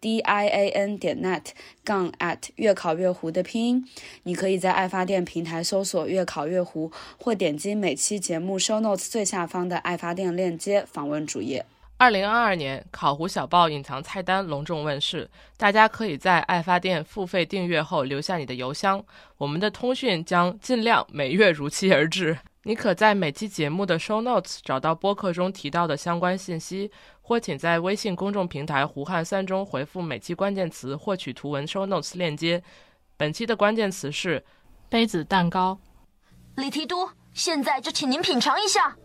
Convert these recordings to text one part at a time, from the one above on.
D i a n 点 net 杠 at 越考越糊的拼音，你可以在爱发电平台搜索“越考越糊”，或点击每期节目 show notes 最下方的爱发电链接访问主页。二零二二年，考糊小报隐藏菜单隆重问世，大家可以在爱发电付费订阅后留下你的邮箱，我们的通讯将尽量每月如期而至。你可在每期节目的 show notes 找到播客中提到的相关信息。或请在微信公众平台“胡汉三”中回复每期关键词，获取图文 show notes 链接。本期的关键词是杯子蛋糕。李提督，现在就请您品尝一下。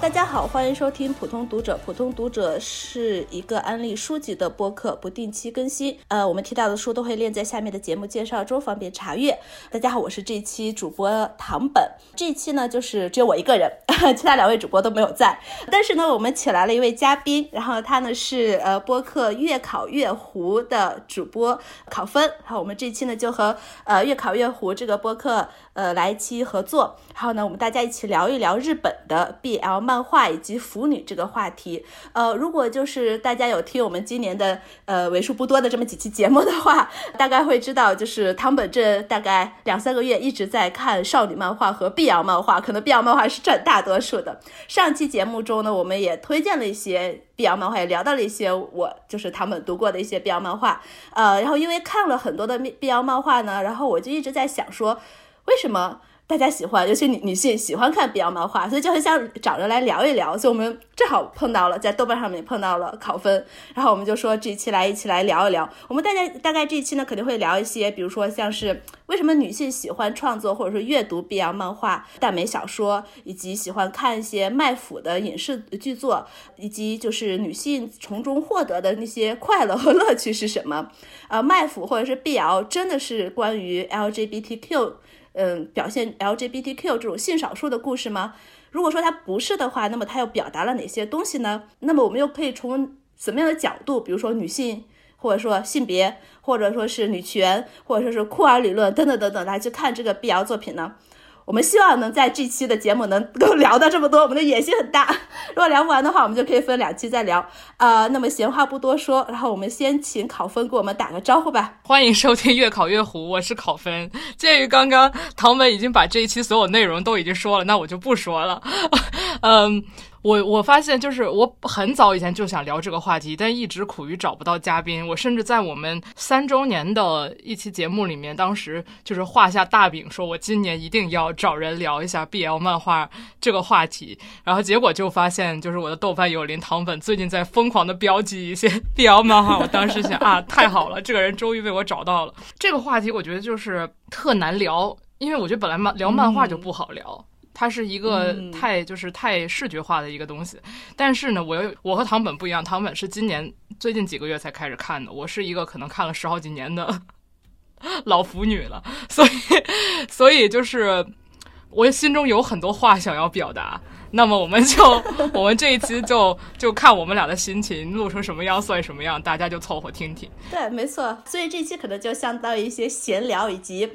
大家好，欢迎收听普通读者。普通读者是一个安利书籍的播客，不定期更新。呃，我们提到的书都会列在下面的节目介绍中，方便查阅。大家好，我是这期主播唐本。这期呢，就是只有我一个人，其他两位主播都没有在。但是呢，我们请来了一位嘉宾，然后他呢是呃播客越考越糊的主播考分。然后我们这期呢就和呃越考越糊这个播客呃来一期合作。然后呢，我们大家一起聊一聊日本的 BL。漫画以及腐女这个话题，呃，如果就是大家有听我们今年的呃为数不多的这么几期节目的话，大概会知道，就是汤本这大概两三个月一直在看少女漫画和碧瑶漫画，可能碧瑶漫画是占大多数的。上期节目中呢，我们也推荐了一些碧瑶漫画，也聊到了一些我就是他们读过的一些碧瑶漫画，呃，然后因为看了很多的碧瑶漫画呢，然后我就一直在想说，为什么？大家喜欢，尤其女女性喜欢看 BL 漫画，所以就很想找人来聊一聊。所以我们正好碰到了，在豆瓣上面碰到了考分，然后我们就说这一期来一起来聊一聊。我们大家大概这一期呢，肯定会聊一些，比如说像是为什么女性喜欢创作或者说阅读 BL 漫画、耽美小说，以及喜欢看一些卖腐的影视剧作，以及就是女性从中获得的那些快乐和乐趣是什么？呃，卖腐或者是 BL 真的是关于 LGBTQ？嗯，表现 LGBTQ 这种性少数的故事吗？如果说它不是的话，那么它又表达了哪些东西呢？那么我们又可以从什么样的角度，比如说女性，或者说性别，或者说是女权，或者说是库尔理论等等等等来去看这个 BL 作品呢？我们希望能在这期的节目能够聊到这么多，我们的野心很大。如果聊不完的话，我们就可以分两期再聊。呃，那么闲话不多说，然后我们先请考分给我们打个招呼吧。欢迎收听《越考越糊》，我是考分。鉴于刚刚唐门已经把这一期所有内容都已经说了，那我就不说了。嗯。我我发现就是我很早以前就想聊这个话题，但一直苦于找不到嘉宾。我甚至在我们三周年的一期节目里面，当时就是画下大饼，说我今年一定要找人聊一下 BL 漫画这个话题。然后结果就发现，就是我的豆瓣友邻唐本最近在疯狂的标记一些 BL 漫画。我当时想啊，太好了，这个人终于被我找到了。这个话题我觉得就是特难聊，因为我觉得本来漫聊漫画就不好聊。它是一个太就是太视觉化的一个东西，但是呢，我又我和唐本不一样，唐本是今年最近几个月才开始看的，我是一个可能看了十好几年的 老腐女了，所以所以就是我心中有很多话想要表达，那么我们就 我们这一期就就看我们俩的心情录成什么样算什么样，大家就凑合听听。对，没错，所以这期可能就相当于一些闲聊以及。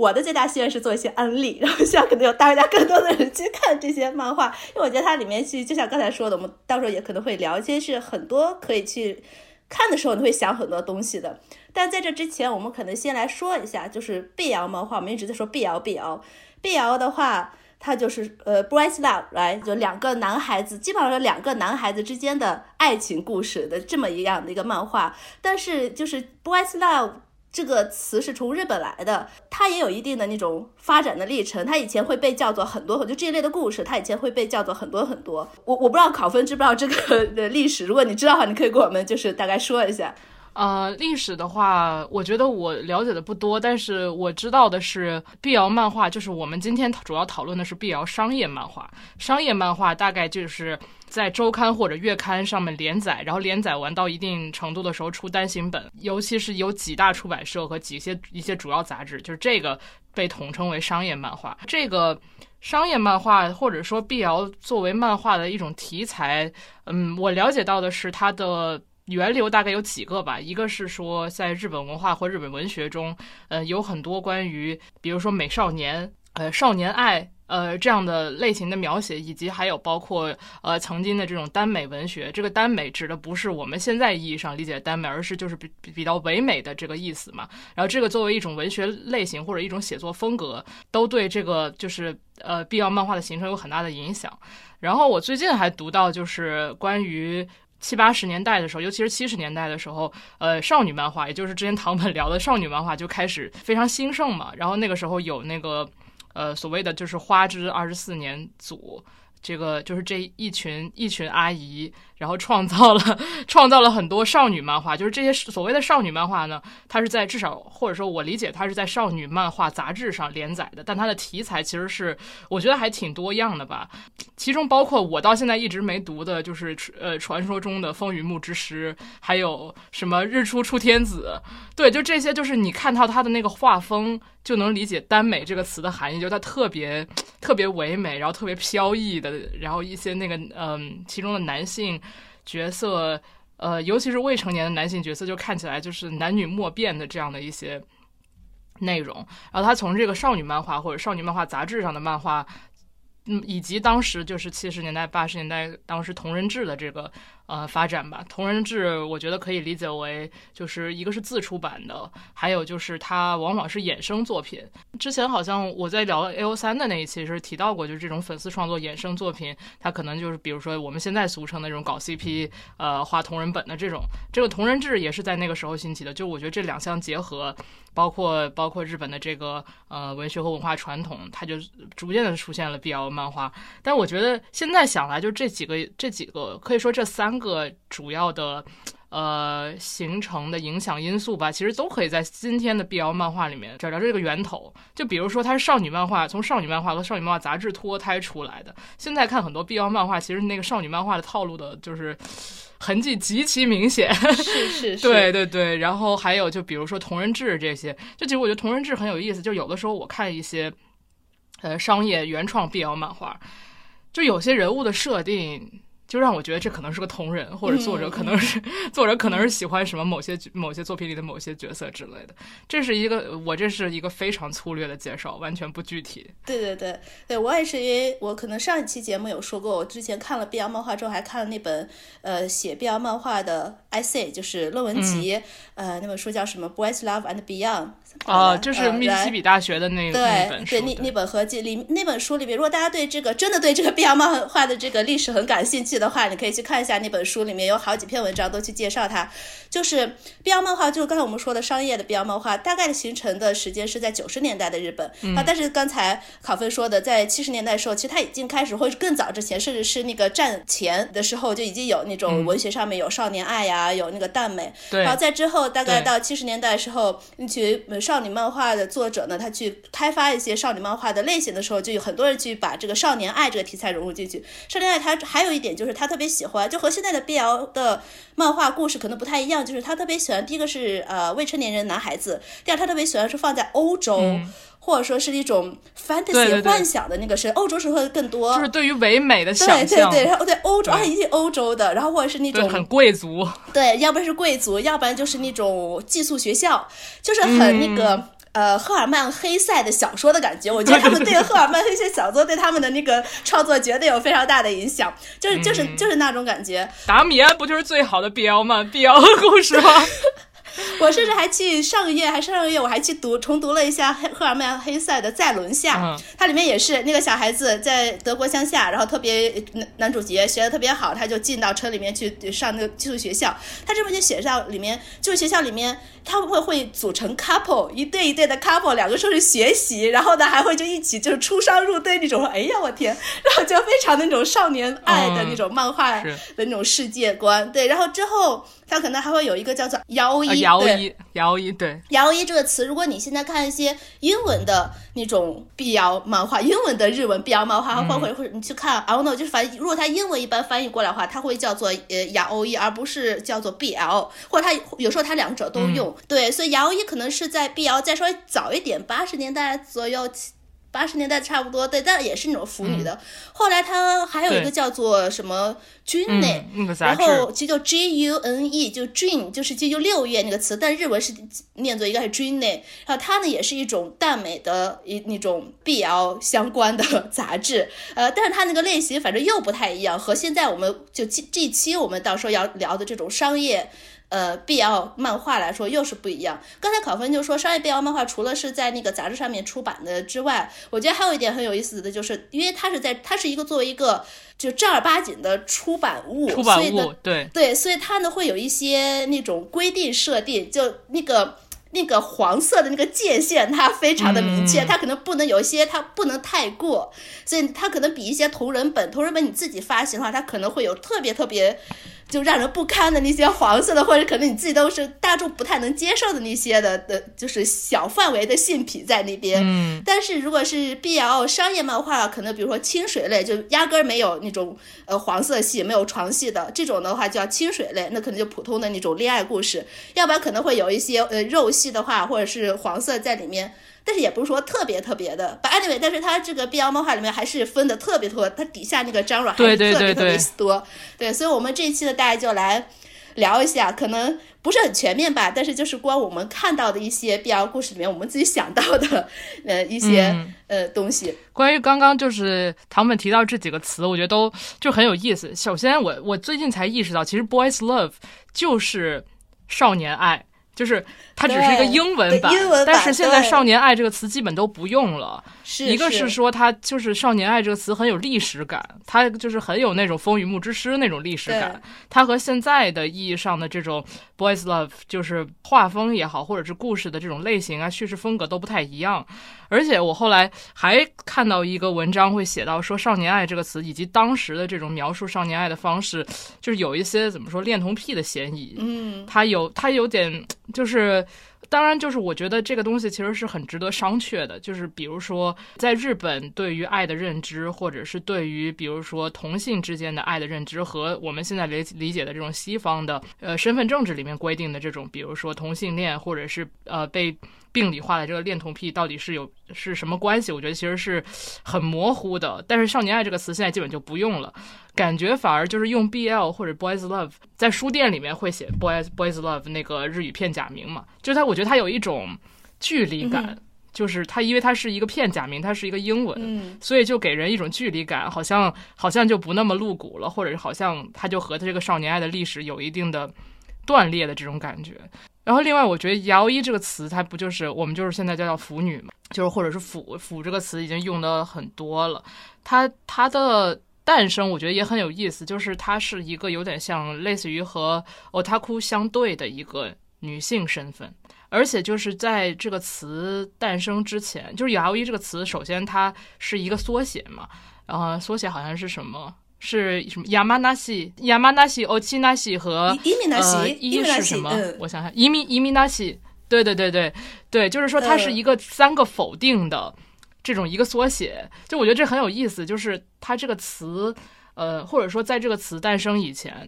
我的最大心愿是做一些安利，然后希望可能有大家更多的人去看这些漫画，因为我觉得它里面去，就像刚才说的，我们到时候也可能会聊一些是很多可以去看的时候，你会想很多东西的。但在这之前，我们可能先来说一下，就是 BL 漫画，我们一直在说 BL，BL，BL 的话，它就是呃，boys love，来就两个男孩子，基本上是两个男孩子之间的爱情故事的这么一样的一个漫画，但是就是 boys love。这个词是从日本来的，它也有一定的那种发展的历程。它以前会被叫做很多，就这一类的故事，它以前会被叫做很多很多。我我不知道考分知不知道这个 的历史，如果你知道的话，你可以给我们就是大概说一下。呃，历史的话，我觉得我了解的不多，但是我知道的是碧瑶漫画就是我们今天主要讨论的是碧瑶商业漫画。商业漫画大概就是在周刊或者月刊上面连载，然后连载完到一定程度的时候出单行本，尤其是有几大出版社和几些一些主要杂志，就是这个被统称为商业漫画。这个商业漫画或者说 BL 作为漫画的一种题材，嗯，我了解到的是它的。源流大概有几个吧，一个是说在日本文化或日本文学中，呃，有很多关于，比如说美少年、呃少年爱、呃这样的类型的描写，以及还有包括呃曾经的这种耽美文学。这个耽美指的不是我们现在意义上理解的耽美，而是就是比比较唯美的这个意思嘛。然后这个作为一种文学类型或者一种写作风格，都对这个就是呃必要漫画的形成有很大的影响。然后我最近还读到就是关于。七八十年代的时候，尤其是七十年代的时候，呃，少女漫画，也就是之前唐本聊的少女漫画，就开始非常兴盛嘛。然后那个时候有那个，呃，所谓的就是花之二十四年组。这个就是这一群一群阿姨，然后创造了 创造了很多少女漫画。就是这些所谓的少女漫画呢，它是在至少或者说我理解它是在少女漫画杂志上连载的，但它的题材其实是我觉得还挺多样的吧。其中包括我到现在一直没读的，就是呃传说中的风雨木之诗，还有什么日出出天子。对，就这些，就是你看到它的那个画风。就能理解“耽美”这个词的含义，就是它特别特别唯美，然后特别飘逸的，然后一些那个嗯，其中的男性角色，呃，尤其是未成年的男性角色，就看起来就是男女莫辨的这样的一些内容。然后他从这个少女漫画或者少女漫画杂志上的漫画，嗯，以及当时就是七十年代、八十年代当时同人志的这个。呃，发展吧。同人志，我觉得可以理解为，就是一个是自出版的，还有就是它往往是衍生作品。之前好像我在聊 A O 三的那一期是提到过，就是这种粉丝创作衍生作品，它可能就是比如说我们现在俗称的那种搞 CP，呃，画同人本的这种。这个同人志也是在那个时候兴起的。就我觉得这两项结合，包括包括日本的这个呃文学和文化传统，它就逐渐的出现了 BL 漫画。但我觉得现在想来，就这几个这几个，可以说这三。个主要的，呃，形成的影响因素吧，其实都可以在今天的 BL 漫画里面找到这个源头。就比如说，它是少女漫画，从少女漫画和少女漫画杂志脱胎出来的。现在看很多 BL 漫画，其实那个少女漫画的套路的，就是痕迹极其明显。是是是，对对对。然后还有，就比如说同人志这些，就其实我觉得同人志很有意思。就有的时候我看一些，呃，商业原创 BL 漫画，就有些人物的设定。就让我觉得这可能是个同人，或者作者可能是 作者可能是喜欢什么某些某些作品里的某些角色之类的。这是一个我这是一个非常粗略的介绍，完全不具体。对对对对，我也是因为我可能上一期节目有说过，我之前看了 BL 漫画之后，还看了那本呃写 BL 漫画的 essay，就是论文集，呃那本书叫什么《Boys Love and Beyond》。啊，就是密西西比大学的那个对。对，那那本合集里那本书里面，如果大家对这个真的对这个 BL 漫画的这个历史很感兴趣的话，你可以去看一下那本书，里面有好几篇文章都去介绍它。就是 BL 漫画，就是刚才我们说的商业的 BL 漫画，大概的形成的时间是在九十年代的日本啊。但是刚才考芬说的，在七十年代的时候，其实它已经开始，或者更早之前，甚至是那个战前的时候，就已经有那种文学上面有少年爱呀，有那个耽美。对。然后在之后，大概到七十年代的时候，那群少女漫画的作者呢，他去开发一些少女漫画的类型的时候，就有很多人去把这个少年爱这个题材融入进去。少年爱它还有一点就是他特别喜欢，就和现在的 BL 的漫画故事可能不太一样，就是他特别喜欢第一个是呃未成年人男孩子，第二他特别喜欢是放在欧洲，或者说是一种 fantasy 幻想的那个是欧洲是会更多，就是对于唯美的想象。对对对，然后对欧洲啊，一定欧洲的，然后或者是那种很贵族，对，要不然是贵族，要不然就是那种寄宿学校，就是很那个。呃，赫尔曼·黑塞的小说的感觉，我觉得他们对赫尔曼·黑塞小说对他们的那个创作绝对有非常大的影响，就是就是就是那种感觉。达米安不就是最好的 BL 吗？BL 故事吗？我甚至还去上个月还上上个月我还去读重读了一下赫赫尔曼黑塞的《在轮下》，嗯它里面也是那个小孩子在德国乡下，然后特别男男主角学的特别好，他就进到城里面去上那个寄宿学校。他这边就写到里面，就是学校里面他们会会组成 couple 一对一对的 couple，两个说是学习，然后呢还会就一起就是出双入对那种。哎呀我天，然后就非常那种少年爱的那种漫画是的那种世界观。对，然后之后他可能还会有一个叫做摇啊摇一摇一，对，摇一这个词，如果你现在看一些英文的那种碧瑶漫画，英文的日文碧瑶漫画，或者或者你去看 I don't know，就是反正如果它英文一般翻译过来的话，它会叫做呃雅欧一，而不是叫做 BL，或者它有时候它两者都用。对，所以雅欧一可能是在 BL 再稍微早一点，八十年代左右。八十年代差不多，对，但也是那种腐女的。后来他还有一个叫做什么君嗯内，，那个杂志，然后其实叫 G U N E，就 June，就是就六月那个词，但日文是念作应该是 June。然后它呢也是一种耽美的一那种 BL 相关的 杂志，呃，但是它那个类型反正又不太一样，和现在我们就这期我们到时候要聊的这种商业。呃，BL 漫画来说又是不一样。刚才考分就说，商业 BL 漫画除了是在那个杂志上面出版的之外，我觉得还有一点很有意思的就是，因为它是在它是一个作为一个就正儿八经的出版物，出版所以呢物，对，对，所以它呢会有一些那种规定设定，就那个那个黄色的那个界限，它非常的明确，嗯它可能不能有一些，它不能太过，所以它可能比一些同人本，同人本你自己发行的话，它可能会有特别特别。就让人不堪的那些黄色的，或者可能你自己都是大众不太能接受的那些的的，就是小范围的性癖在那边。嗯，但是如果是 BL 商业漫画，可能比如说清水类，就压根儿没有那种呃黄色系、没有床戏的这种的话，叫清水类，那可能就普通的那种恋爱故事。要不然可能会有一些呃肉戏的话，或者是黄色在里面。但是也不是说特别特别的，but anyway，但是它这个 BL 漫画里面还是分的特别多，它底下那个 genre 还对是特别特别对对对多。对，所以我们这一期呢，大家就来聊一下，可能不是很全面吧，但是就是光我们看到的一些 BL 故事里面，我们自己想到的 呃一些、嗯呃东西。关于刚刚就是唐本提到这几个词，我觉得都就很有意思。首先我，我最近才意识到，其实 boys love 就是少年爱，就是它只是一个英文版，英文版但是现在少年爱这个词基本都不用了。是一个是说它就是少年爱这个词很有历史感，它就是很有那种风雨木之诗那种历史感。它和现在的意义上的这种 boys love 就是画风也好，或者是故事的这种类型啊、叙事风格都不太一样。而且我后来还看到一个文章会写到说“少年爱”这个词以及当时的这种描述少年爱的方式，就是有一些怎么说恋童癖的嫌疑。嗯，他有他有点就是。当然，就是我觉得这个东西其实是很值得商榷的。就是比如说，在日本对于爱的认知，或者是对于比如说同性之间的爱的认知，和我们现在理理解的这种西方的呃身份政治里面规定的这种，比如说同性恋，或者是呃被病理化的这个恋童癖，到底是有是什么关系？我觉得其实是很模糊的。但是“少年爱”这个词现在基本就不用了。感觉反而就是用 BL 或者 Boys Love，在书店里面会写 Boys Boys Love 那个日语片假名嘛，就是它，我觉得它有一种距离感，嗯就是它因为它是一个片假名，它是一个英文，嗯所以就给人一种距离感，好像好像就不那么露骨了，或者是好像它就和它这个少年爱的历史有一定的断裂的这种感觉。然后另外，我觉得“摇一”这个词，它不就是我们就是现在叫叫腐女嘛，就是或者是腐腐这个词已经用的很多了，它它的。诞生我觉得也很有意思，就是它是一个有点像类似于和 otaku 相对的一个女性身份，而且就是在这个词诞生之前，就是“摇一”这个词，首先它是一个缩写嘛，然后缩写好像是什么？是什么？亚麻纳西、亚麻纳西、欧奇纳西和伊米纳呃，西，伊是什么？嗯，我想想，移民移民纳西，对对对对对，就是说它是嗯一个三个否定的这种一个缩写，就我觉得这很有意思，就是它这个词，呃，或者说在这个词诞生以前。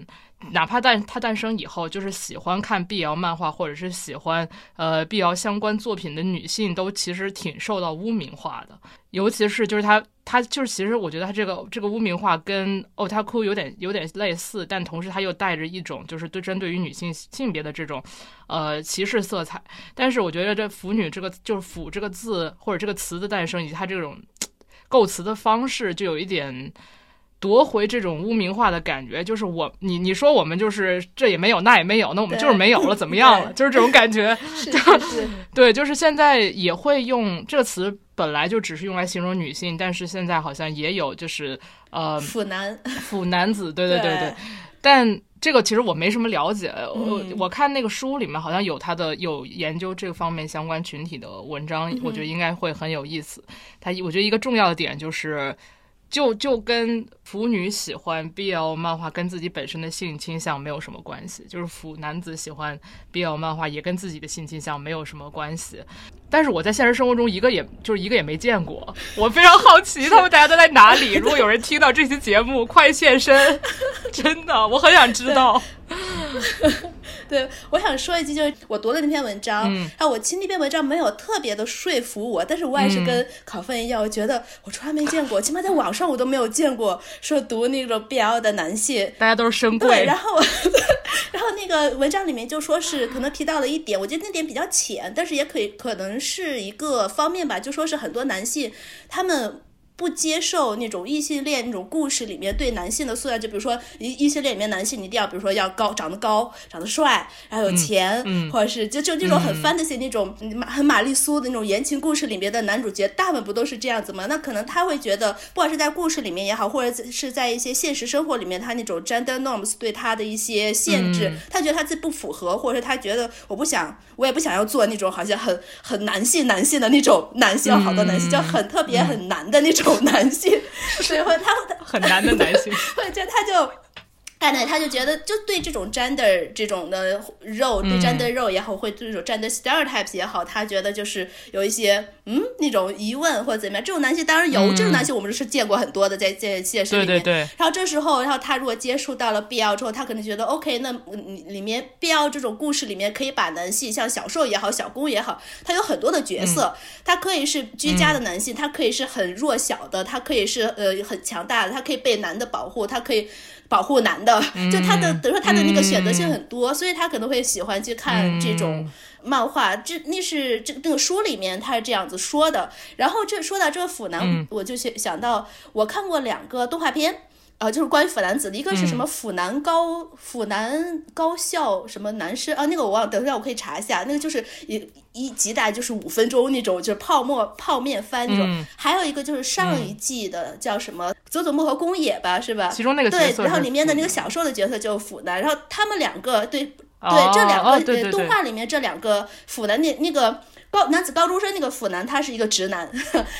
哪怕诞它诞生以后，就是喜欢看 BL 漫画或者是喜欢呃 BL 相关作品的女性，都其实挺受到污名化的。尤其是就是它它就是其实我觉得它这个这个污名化跟 otaku 有点有点类似，但同时它又带着一种就是对针对于女性性别的这种呃歧视色彩。但是我觉得这腐女这个就是腐这个字或者这个词的诞生，以及它这种 构词的方式，就有一点。夺回这种污名化的感觉，就是我你你说我们就是这也没有那也没有，那我们就是没有了，怎么样了？就是这种感觉。是 是是，对，就是现在也会用这个词，本来就只是用来形容女性，但是现在好像也有就是呃腐男腐男子，对对对对对，但。这个其实我没什么了解，我嗯我看那个书里面好像有他的有研究这个方面相关群体的文章，嗯我觉得应该会很有意思。他我觉得一个重要的点就是，就就跟腐女喜欢 BL 漫画跟自己本身的性倾向没有什么关系，就是腐男子喜欢 BL 漫画也跟自己的性倾向没有什么关系。但是我在现实生活中一个也就是一个也没见过，我非常好奇他们大家都在哪里。如果有人听到这期节目，快现身！真的，我很想知道。对，我想说一句，就是我读了那篇文章，嗯然后我其实那篇文章没有特别的说服我，但是我也是嗯跟考分一样，我觉得我从来没见过，起码在网上我都没有见过说读那种 BL 的男性。大家都是深对，贵然，后，然后那个文章里面就说是可能提到了一点，我觉得那点比较浅，但是也可以可能是一个方面吧，就说是很多男性他们。不接受那种异性恋那种故事里面对男性的塑造，就比如说异异性恋里面男性，你一定要比如说要高，长得高，长得帅，然后有钱，嗯或者是就就那种很 fantasy 那种很玛丽苏的那种言情故事里面的男主角，大部分不都是这样子吗？那可能他会觉得，不管是在故事里面也好，或者是在一些现实生活里面，他那种 gender norms 对他的一些限制，嗯。他觉得他自己不符合，或者是他觉得我不想，我也不想要做那种好像很很男性男性的那种男性，好多男性就很特别很难的那种男性，所以会他会很难的男性。或者他就。看呢，他就觉得就对这种 gender 这种的肉，对嗯 gender 肉也好，会对这种 gender stereotypes 也好，他觉得就是有一些嗯那种疑问或者怎么样。这种男性当然有，这种男性我们是见过很多的，在在现实里面。嗯对对对，然后这时候，然后他如果接触到了 BL 之后，他可能觉得 OK，那嗯里面 BL 这种故事里面可以把男性像小受也好，小攻也好，他有很多的角色，他可以是居家的男性，他可以是很弱小的，他可以是呃很强大的，他可以被男的保护，他可以。保护男的，就他的等于说他的那个选择性很多，所以他可能会喜欢去看这种漫画。这那是这那个书里面他是这样子说的。然后这说到这个腐男，我就想想到我看过两个动画片。呃，就是关于腐男子的，一个是什么腐男高、腐男高校什么男生啊，那个我忘了，等一下我可以查一下，那个就是一一集大概就是五分钟那种，就是泡沫泡面番那种。还有一个就是上一季的叫什么佐佐木和宫野吧，是吧？其中那个对，然后里面的那个小受的角色就是腐男，然后他们两个对对哦这两个、哦对对对动画里面这两个腐男那那个。高男子高中生那个腐男，他是一个直男，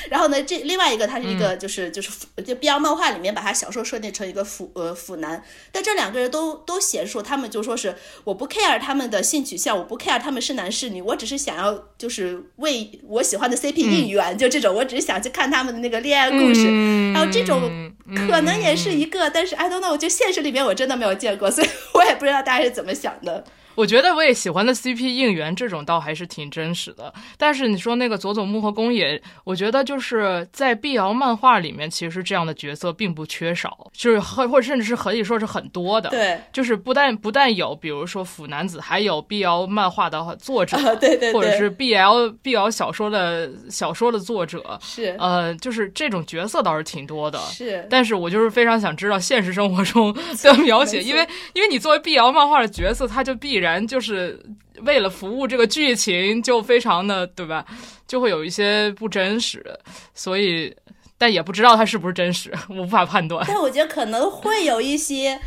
然后呢，这另外一个他是一嗯。个就是、就是腐就 BL 漫画里面把他小说设定成一个腐呃腐男，但这两个人都都显示他们就说是我不 care 他们的性取向，我不 care 他们是男是女，我只是想要就是为我喜欢的 CP 应援，就这种，我只是想去看他们的那个恋爱故事，嗯。然后这种可能也是一个，但是 I don't know，就现实里面我真的没有见过，所以我也不知道大家是怎么想的。我觉得我也喜欢的 CP 应援这种倒还是挺真实的，但是你说那个佐佐木和宫野，我觉得就是在 BL 漫画里面，其实这样的角色并不缺少，就是或或甚至是可以说是很多的。对，就是不但不但有，比如说腐男子，还有 BL 漫画的作者，啊 对对对。或者是 BL BL 小说的小说的作者，是。呃，就是这种角色倒是挺多的。是，但是我就是非常想知道现实生活中的 描写，因为因为你作为 BL 漫画的角色，他就必然然就是为了服务这个剧情，就非常的对吧？就会有一些不真实，所以但也不知道它是不是真实，我无法判断。但我觉得可能会有一些。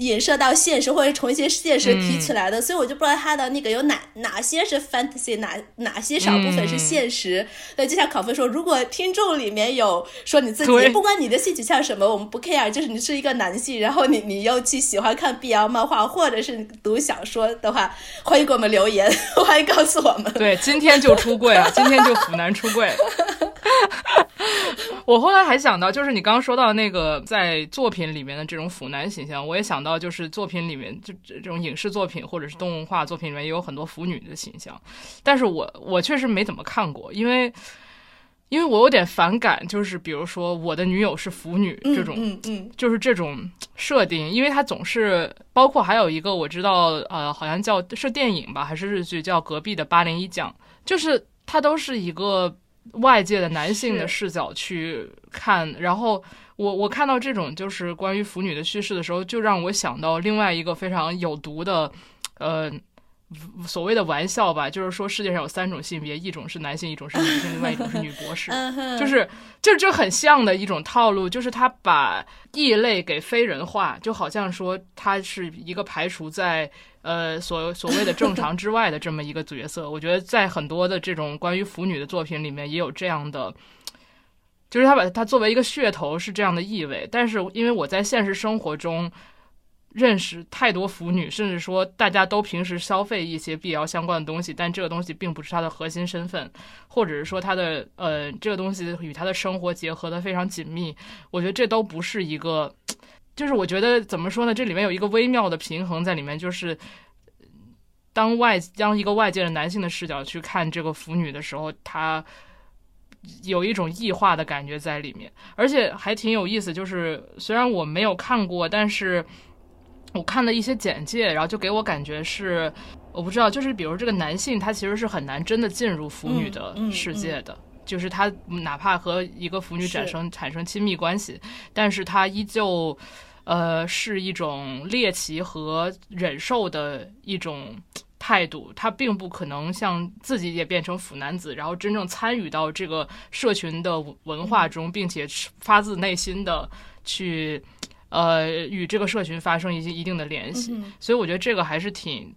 影射到现实，或者从一些现实提起来的，嗯所以我就不知道他的那个有哪哪些是 fantasy，哪哪些少部分是现实。对，就像考分说，如果听众里面有说你自己对不管你的性取向什么，我们不 care，就是你是一个男性，然后你你又去喜欢看 BL 漫画或者是读小说的话，欢迎给我们留言，欢迎告诉我们。对，今天就出柜了，今天就腐男出柜。我后来还想到，就是你刚刚说到那个在作品里面的这种腐男形象，我也想到，就是作品里面就这种影视作品或者是动画作品里面也有很多腐女的形象，但是我我确实没怎么看过，因为因为我有点反感，就是比如说我的女友是腐女这种，嗯嗯就是这种设定，因为它总是包括还有一个我知道，呃，好像叫是电影吧，还是日剧，叫《隔壁的八零一讲》，就是它都是一个外界的男性的视角去看，然后我我看到这种就是关于腐女的叙事的时候，就让我想到另外一个非常有毒的，呃。所谓的玩笑吧，就是说世界上有三种性别，一种是男性，一种是女性，另外一种是女博士，就是就就很像的一种套路，就是他把异类给非人化，就好像说他是一个排除在呃所所谓的正常之外的这么一个角色。我觉得在很多的这种关于腐女的作品里面也有这样的，就是他把它作为一个噱头是这样的意味，但是因为我在现实生活中。认识太多腐女，甚至说大家都平时消费一些 BL 相关的东西，但这个东西并不是他的核心身份，或者是说他的呃这个东西与他的生活结合的非常紧密。我觉得这都不是一个，就是我觉得怎么说呢？这里面有一个微妙的平衡在里面，就是当外当一个外界的男性的视角去看这个腐女的时候，他有一种异化的感觉在里面，而且还挺有意思。就是虽然我没有看过，但是。我看了一些简介，然后就给我感觉是，我不知道，就是比如这个男性，他其实是很难真的进入腐女的世界的，就是他哪怕和一个腐女产生产生亲密关系，但是他依旧，呃，是一种猎奇和忍受的一种态度，他并不可能像自己也变成腐男子，然后真正参与到这个社群的文化中，并且发自内心的去。呃，与这个社群发生一些一定的联系，所以我觉得这个还是挺。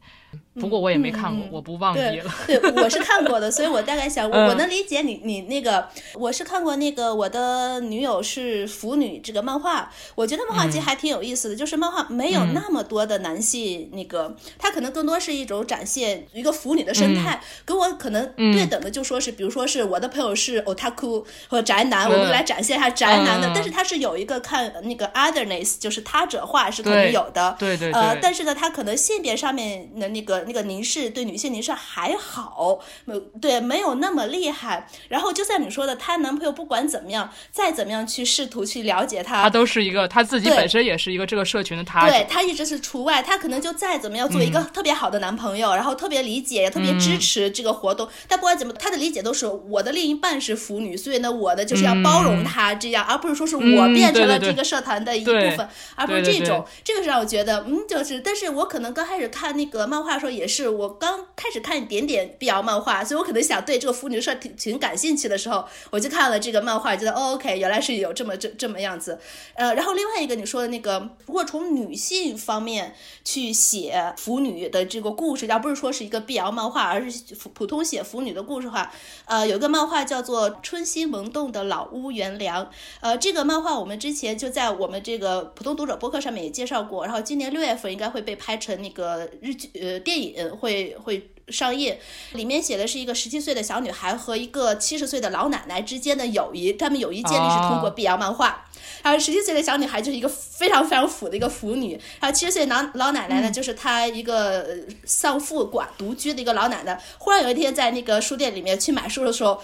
不过我也没看过，我不忘记了。对，我是看过的，所以我大概想，我能理解你，你那个，我是看过那个我的女友是腐女这个漫画，我觉得漫画其实还挺有意思的，就是漫画没有那么多的男性，那个它可能更多是一种展现一个腐女的生态，跟我可能对等的就说是，比如说是我的朋友是 otaku 或者宅男，我们来展现一下宅男的，但是他是有一个看那个 otherness，就是他者化是可能有的，对对，呃，但是呢，他可能性别上面的那个。那个凝视对女性凝视还好，没对没有那么厉害。然后就像你说的，她男朋友不管怎么样，再怎么样去试图去了解她，她都是一个，她自己本身也是一个这个社群的她。对她一直是除外，她可能就再怎么样做一个特别好的男朋友，然后特别理解，特别支持这个活动。但不管怎么，她的理解都是我的另一半是腐女，所以呢，我的就是要包容她这样，而不是说是我变成了这个社团的一部分，而不是这种。这个是让我觉得，嗯，就是，但是我可能刚开始看那个漫画他说。也是我刚开始看一点点 BL 漫画，所以我可能想对这个腐女社挺挺感兴趣的时候，我就看了这个漫画，觉得哦 OK，原来是有这么这这么样子。呃，然后另外一个你说的那个，如果从女性方面去写腐女的这个故事，而不是说是一个 BL 漫画，而是普通写腐女的故事的话，呃，有个漫画叫做《春心萌动的老屋原良》。呃，这个漫画我们之前就在我们这个普通读者播客上面也介绍过，然后今年六月份应该会被拍成那个日剧呃电影。会会上映，里面写的是一个十七岁的小女孩和一个七十岁的老奶奶之间的友谊，他们友谊建立是通过 BL 漫画。然后十七岁的小女孩就是一个非常非常腐的一个腐女，然后七十岁老老奶奶呢，就是她一个丧父寡独居的一个老奶奶。忽然有一天在那个书店里面去买书的时候。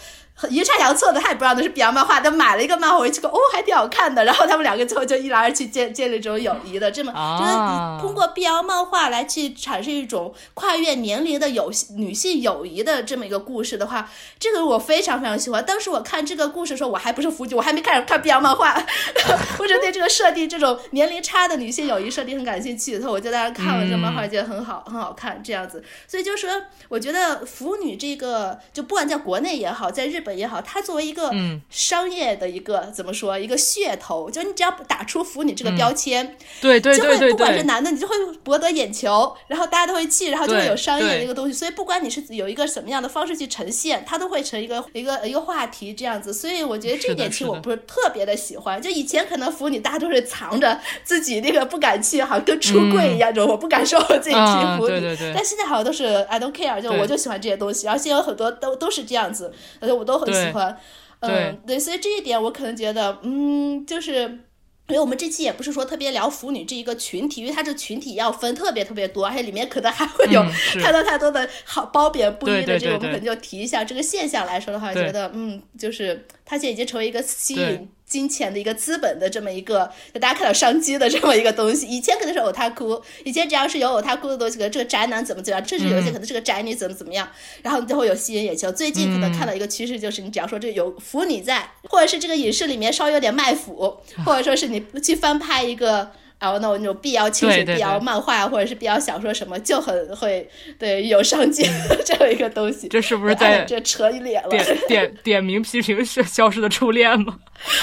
阴差阳错的，他也不知道那是 BL 漫画，他买了一个漫画回去，哦，还挺好看的。然后他们两个最后就一来二去建建立这种友谊的，这么就是通过 BL 漫画来去产生一种跨越年龄的友女性友谊的这么一个故事的话，这个我非常非常喜欢。当时我看这个故事的时候，我还不是腐女，我还没开始看 BL 漫画，我只对这个设定这种年龄差的女性友谊设定很感兴趣。然后我就在那看了这个漫画，觉得很好，很好看这样子。所以就是说，我觉得腐女这个，就不管在国内也好，在日本。也好，它作为一个商业的一个怎么说一个噱头，就你只要打出腐女这个标签，对对对对，不管是男的，你就会博得眼球，然后大家都会去，然后就会有商业的一个东西。所以不管你是有一个什么样的方式去呈现，它都会成一个一个一个话题这样子。所以我觉得这一点其实我不是特别的喜欢。就以前可能腐女大家都是藏着自己那个不敢去，好像跟出柜一样，就我不敢说我自己去腐女。但现在好像都是 I don't care，就我就喜欢这些东西。而且有很多都都是这样子，我都。很喜欢，嗯，对，所以这一点我可能觉得，嗯，就是，因为我们这期也不是说特别聊腐女这一个群体，因为它这群体要分特别特别多，而且里面可能还会有太多太多的好褒贬不一的这个，我们可能就提一下这个现象来说的话，觉得，嗯，就是它现在已经成为一个吸引。金钱的一个资本的这么一个，大家看到商机的这么一个东西。以前可能是偶他哭，以前只要是有偶他哭的东西，可能这个宅男怎么怎么样，甚至有一些可能是个宅女怎么怎么样，然后就会有吸引眼球。最近可能看到一个趋势，就是你只要说这有腐女在，或者是这个影视里面稍微有点卖腐，或者说是你去翻拍一个。然后那种那种 BL 清水 BL 漫画或者是 BL 小说什么，就很会对有商机 这样一个东西。这是不是在这扯脸了？点点点名批评是消失的初恋吗？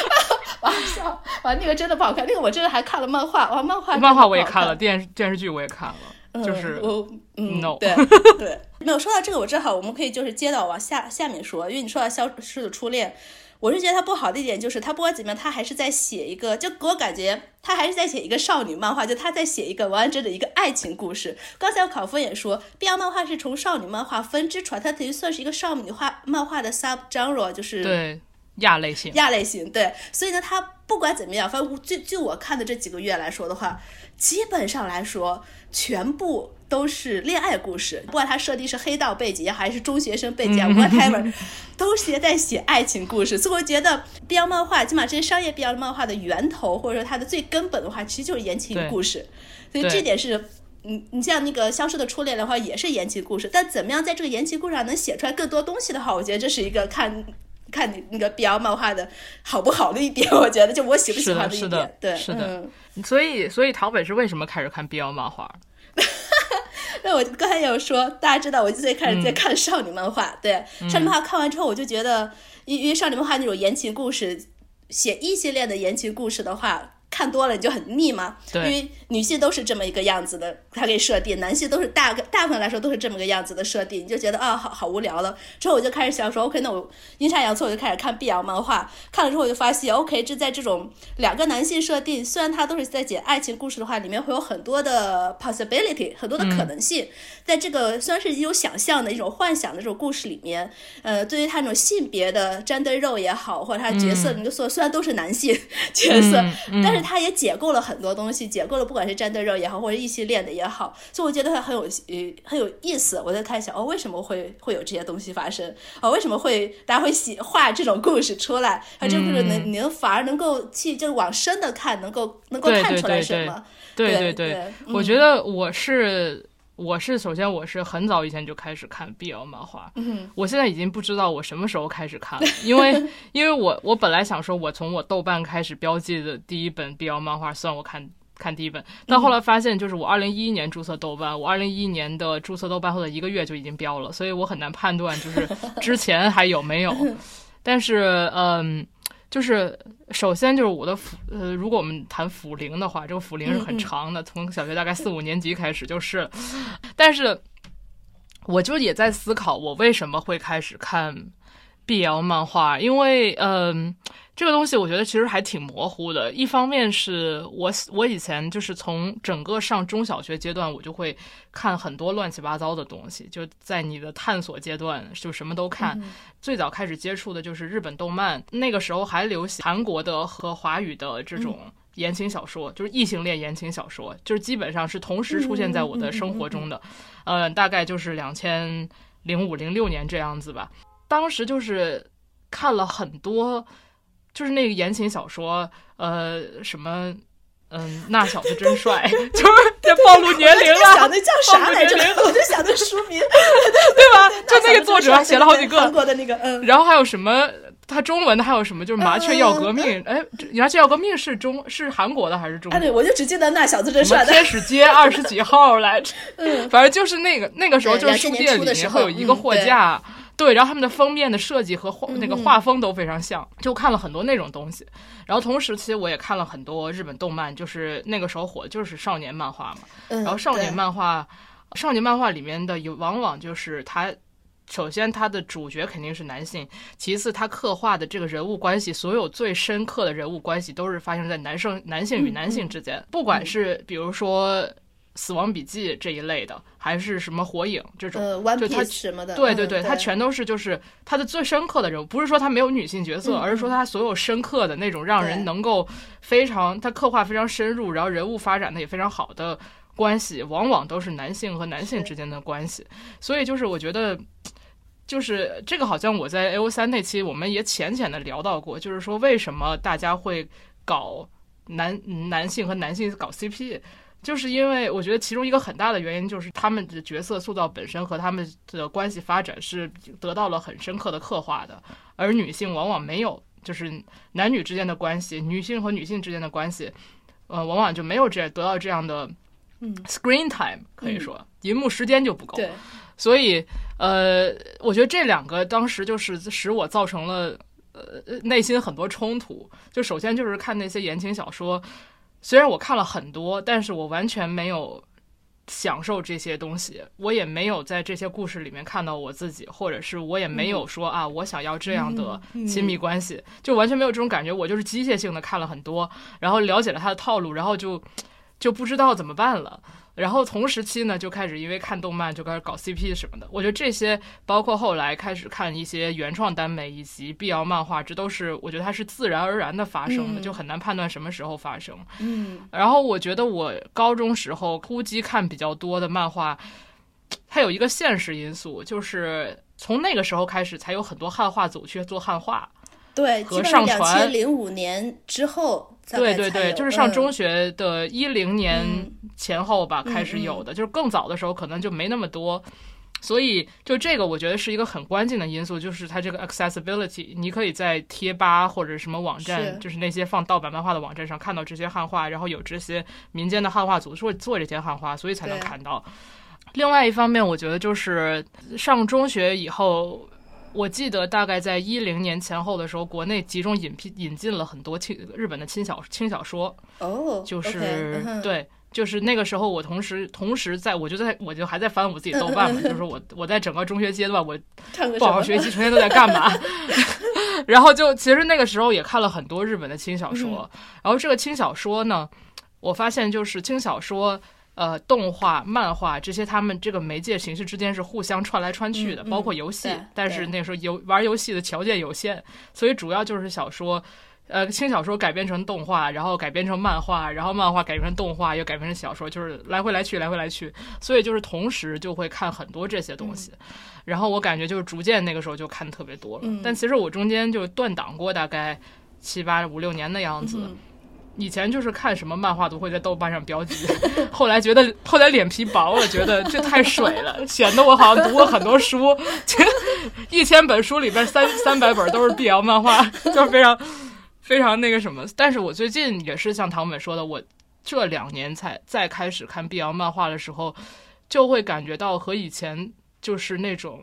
哇笑哇，那个真的不好看。那个我真的还看了漫画哇，漫画漫画我也看了，电视电视剧我也看了，就是我嗯 no 对对，没有说到这个，我正好我们可以就是接到往下下面说，因为你说到消失的初恋。我是觉得他不好的一点就是，他不管怎么样，他还是在写一个，就给我感觉他还是在写一个少女漫画，就他在写一个完整的一个爱情故事。刚才考夫也说，BL 漫画是从少女漫画分支出来，它等于算是一个少女画漫画的 sub genre，就是对亚类型，亚类型对。所以呢，他不管怎么样，反正就就我看的这几个月来说的话，基本上来说全部。都是恋爱故事，不管它设定是黑道背景还是中学生背景，whatever，都是在写爱情故事。所以我觉得 BL 漫画，起码这些商业 BL 漫画的源头，或者说它的最根本的话，其实就是言情故事。所以这点是，你你像那个消失的初恋的话，也是言情故事。但怎么样在这个言情故事上能写出来更多东西的话，我觉得这是一个看 看你那个 BL 漫画的好不好的一点。我觉得就我喜不喜欢的一点。对，是的。所以，所以唐北是为什么开始看 BL 漫画？那我刚才有说，大家知道我最开始在看少女漫画，对少女漫画看完之后，我就觉得，因因为少女漫画那种言情故事，写异性恋的言情故事的话。看多了你就很腻吗？对，因为女性都是这么一个样子的，它给设定；男性都是大大部分来说都是这么个样子的设定，你就觉得啊，好好无聊了。之后我就开始想说，OK，那我阴差阳错我就开始看 BL 漫画。看了之后我就发现，OK，这在这种两个男性设定，虽然他都是在讲爱情故事的话，里面会有很多的 possibility，很多的可能性。在这个虽然是一种想象的一种幻想的这种故事里面，呃，对于他那种性别的沾对肉也好，或者他角色，你就说虽然都是男性角色，但是。他也解构了很多东西，解构了不管是战队肉也好，或者异性恋的也好，所以我觉得他很有呃很有意思。我在看想哦，为什么会会有这些东西发生？哦，为什么会大家会写画这种故事出来？啊，这个故事能你能反而能够去就是往深的看，能够能够看出来什么？对对对，我觉得我是。我是首先我是很早以前就开始看 BL 漫画，我现在已经不知道我什么时候开始看了，因为 因为我我本来想说，我从我豆瓣开始标记的第一本 BL 漫画算我看看第一本，但后来发现就是我二零一一年注册豆瓣，我二零一一年的注册豆瓣后的一个月就已经标了，所以我很难判断就是之前还有没有，但是嗯。就是首先就是我的辅呃，如果我们谈辅龄的话，这个辅龄是很长的，从小学大概四五年级开始就是。但是，我就也在思考，我为什么会开始看 BL 漫画，因为嗯。这个东西我觉得其实还挺模糊的。一方面是我我以前就是从整个上中小学阶段，我就会看很多乱七八糟的东西。就在你的探索阶段，就什么都看。最早开始接触的就是日本动漫，那个时候还流行韩国的和华语的这种言情小说，就是异性恋言情小说，就是基本上是同时出现在我的生活中的。呃，大概就是两千零五零六年这样子吧。当时就是看了很多。就是那个言情小说，呃，什么，嗯，那小子真帅，就是也暴露年龄了。想的叫啥来着？我就想那书名，对吧？就那个作者写了好几个韩国的那个，嗯。然后还有什么？他中文的还有什么？就是麻雀要革命。哎，麻雀要革命是中是韩国的还是中？哎，对，我就只记得那小子真帅。天使街二十几号来着？嗯，反正就是那个那个时候，就是书店里面会有一个货架。对，然后他们的封面的设计和画那个画风都非常像，就看了很多那种东西。然后同时期我也看了很多日本动漫，就是那个时候火就是少年漫画嘛。然后少年漫画，少年漫画里面的有往往就是他，首先他的主角肯定是男性，其次他刻画的这个人物关系，所有最深刻的人物关系都是发生在男生男性与男性之间，不管是比如说。死亡笔记这一类的，还是什么火影这种，就他什么的，对对对，他全都是就是他的最深刻的人物，不是说他没有女性角色，而是说他所有深刻的那种让人能够非常他刻画非常深入，然后人物发展的也非常好的关系，往往都是男性和男性之间的关系。所以就是我觉得，就是这个，好像我在 A O 三那期我们也浅浅的聊到过，就是说为什么大家会搞男男性和男性搞 CP，就是因为我觉得其中一个很大的原因就是他们的角色塑造本身和他们的关系发展是得到了很深刻的刻画的，而女性往往没有，就是男女之间的关系，女性和女性之间的关系，呃，往往就没有这得到这样的嗯 screen time，可以说银幕时间就不够。对，所以，呃，我觉得这两个当时就是使我造成了呃内心很多冲突。就首先就是看那些言情小说，虽然我看了很多，但是我完全没有享受这些东西，我也没有在这些故事里面看到我自己，或者是我也没有说、啊，我想要这样的亲密关系，就完全没有这种感觉。我就是机械性的看了很多，然后了解了他的套路，然后就就不知道怎么办了。然后同时期呢，就开始因为看动漫就开始搞 CP 什么的。我觉得这些，包括后来开始看一些原创耽美以及 BL 漫画，这都是我觉得它是自然而然的发生的，嗯就很难判断什么时候发生。嗯然后我觉得我高中时候突击看比较多的漫画，它有一个现实因素，就是从那个时候开始才有很多汉化组去做汉化。对，和基本上传千零五年之后对对对，就是上中嗯学的一零年嗯前后吧，嗯开始有的，就是更早的时候可能就没那么多。所以，就这个，我觉得是一个很关键的因素，就是它这个 accessibility，你可以在贴吧或者什么网站，是就是那些放盗版漫画的网站上看到这些汉化，然后有这些民间的汉化组做做这些汉化，所以才能看到。另外一方面，我觉得就是上中学以后，我记得大概在一零年前后的时候，国内集中引批引进了很多轻日本的轻小轻小说，哦，就是、对，就是那个时候我同时同时在我就在我就还在翻我自己豆瓣嘛，就是我我在整个中学阶段我？不好好学习，成天都在干嘛？然后就其实那个时候也看了很多日本的轻小说，嗯然后这个轻小说呢，我发现就是轻小说。呃，动画、漫画这些，他们这个媒介形式之间是互相串来串去的，包括游戏对。但是对那时候游玩游戏的条件有限，所以主要就是小说，呃，轻小说改编成动画，然后改编成漫画，然后漫画改编成动画，又改编成小说，就是来回来去，来回来去。所以就是同时就会看很多这些东西。然后我感觉就是逐渐那个时候就看特别多了，嗯但其实我中间就断档过大概七八五六年的样子。嗯以前就是看什么漫画都会在豆瓣上标记，后来觉得后来脸皮薄了，觉得这太水了，显得我好像读过很多书，一千本书里边三三百本都是 BL 漫画，就是非常非常那个什么。但是我最近也是像唐本说的，我这两年才再开始看 BL 漫画的时候，就会感觉到和以前就是那种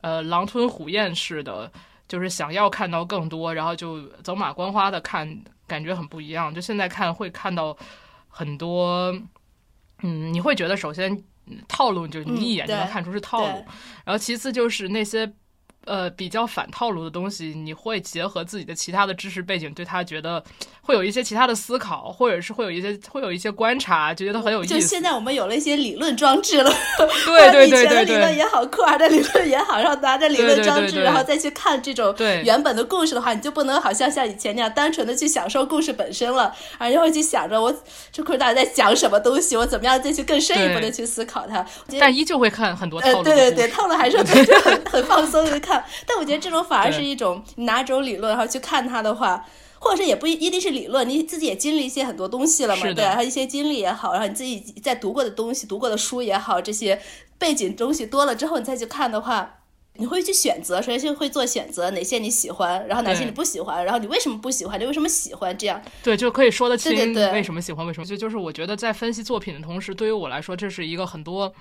呃狼吞虎咽似的，就是想要看到更多，然后就走马观花的看，感觉很不一样。就现在看会看到很多，嗯，你会觉得首先嗯套路就你一眼就能看出是套路，对然后其次就是那些。呃，比较反套路的东西，你会结合自己的其他的知识背景，对他觉得会有一些其他的思考，或者是会有一些会有一些观察，就觉得很有意思。就现在我们有了一些理论装置了，对 对对理论也好，酷儿的理论也好，然后拿着理论装置，然后再去看这种原本的故事的话，你就不能好像像以前那样单纯的去享受故事本身了，而就会去想着我这故事到底在讲什么东西，我怎么样再去更深一步的去思考它。但依旧会看很多套呃，路。对对对，套路还是很很 很放松的看，但我觉得这种反而是一种你拿这种理论然后去看它的话。或者是也不一一定是理论，你自己也经历一些很多东西了嘛，对，然后一些经历也好，然后你自己在读过的东西、读过的书也好，这些背景东西多了之后，你再去看的话，你会去选择，首先是会做选择，哪些你喜欢，然后哪些你不喜欢，然后你为什么不喜欢，你为什么喜欢，这样，对，就可以说得清为什么喜欢，为什么就就是我觉得在分析作品的同时，对于我来说，这是一个很多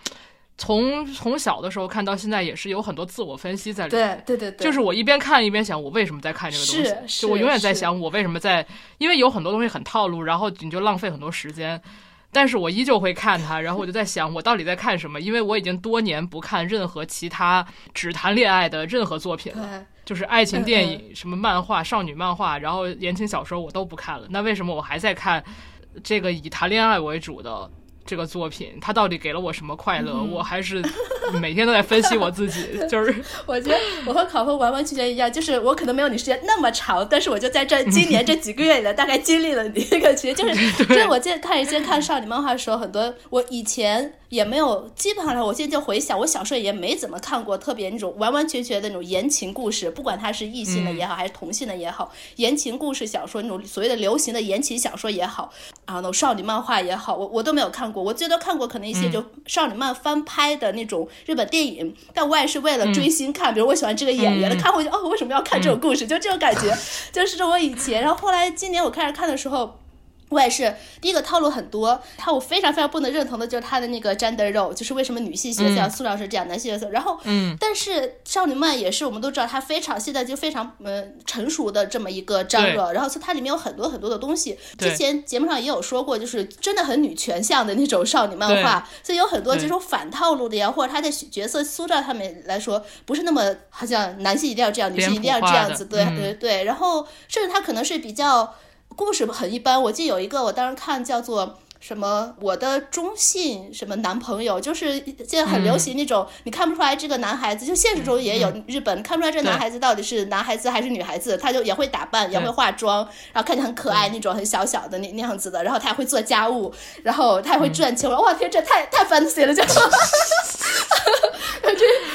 从从小的时候看到现在，也是有很多自我分析在里面。对对对对，就是我一边看一边想，我为什么在看这个东西？是就我永远在想，我为什么在，因为有很多东西很套路，然后你就浪费很多时间。但是我依旧会看它，然后我就在想，我到底在看什么？因为我已经多年不看任何其他只谈恋爱的任何作品了。就是爱情电嗯影、什么漫画、少女漫画，然后言情小说我都不看了。那为什么我还在看这个以谈恋爱为主的这个作品，它到底给了我什么快乐？我还是每天都在分析我自己，就是我觉得我和考峰完完全全一样，就是我可能没有你时间那么长，但是我就在这 今年这几个月里，大概经历了你那个其实就是，就是我记得看以前看少女漫画的时候，很多我以前也没有，基本上我现在就回想，我小时候也没怎么看过特别那种完完全全的那种言情故事，不管它是异性的也好，还是同性的也好，言情故事小说那种所谓的流行的言情小说也好，然后那种少女漫画也好，我我都没有看过。我最多看过可能一些就少女漫翻拍的那种日本电影，但我也是为了追星看，比如我喜欢这个演员的，看回去哦，为什么要看这种故事？就这种感觉，就是我以前。然后后来今年我开始看的时候。我也是，第一个套路很多，他我非常非常不能认同的就是他的那个 gender role，就是为什么女性角色塑造是这样，男性角色。然后，嗯，但是少女漫也是我们都知道，它非常现在就非常嗯成熟的这么一个 genre，然后它里面有很多很多的东西。之前节目上也有说过，就是真的很女权向的那种少女漫画，所以有很多这种反套路的呀，或者他在角色塑造上面来说，不是那么好像男性一定要这样，女性一定要这样子，对对对。然后甚至他可能是比较。故事很一般，我记得有一个，我当时看叫做什么我的中性什么男朋友，就是现在很流行那种，你看不出来这个男孩子，就现实中也有日本，看不出来这个男孩子到底是男孩子还是女孩子，他就也会打扮，也会化妆，然后看起来很可爱那种，很小小的那那样子的，然后他还会做家务，然后他还会赚钱，我哇天，这太太 fancy 了，就，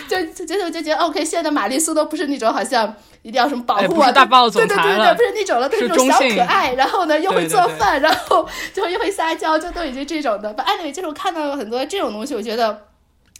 就就就就就觉得 OK，现在的玛丽苏都不是那种好像。一定要什么保护啊？大暴总裁对对对对，不是那种了，都是那种小可爱，然后呢又会做饭，然后最后又会撒娇，就都已经这种的。反正就是我看到了很多这种东西，我觉得。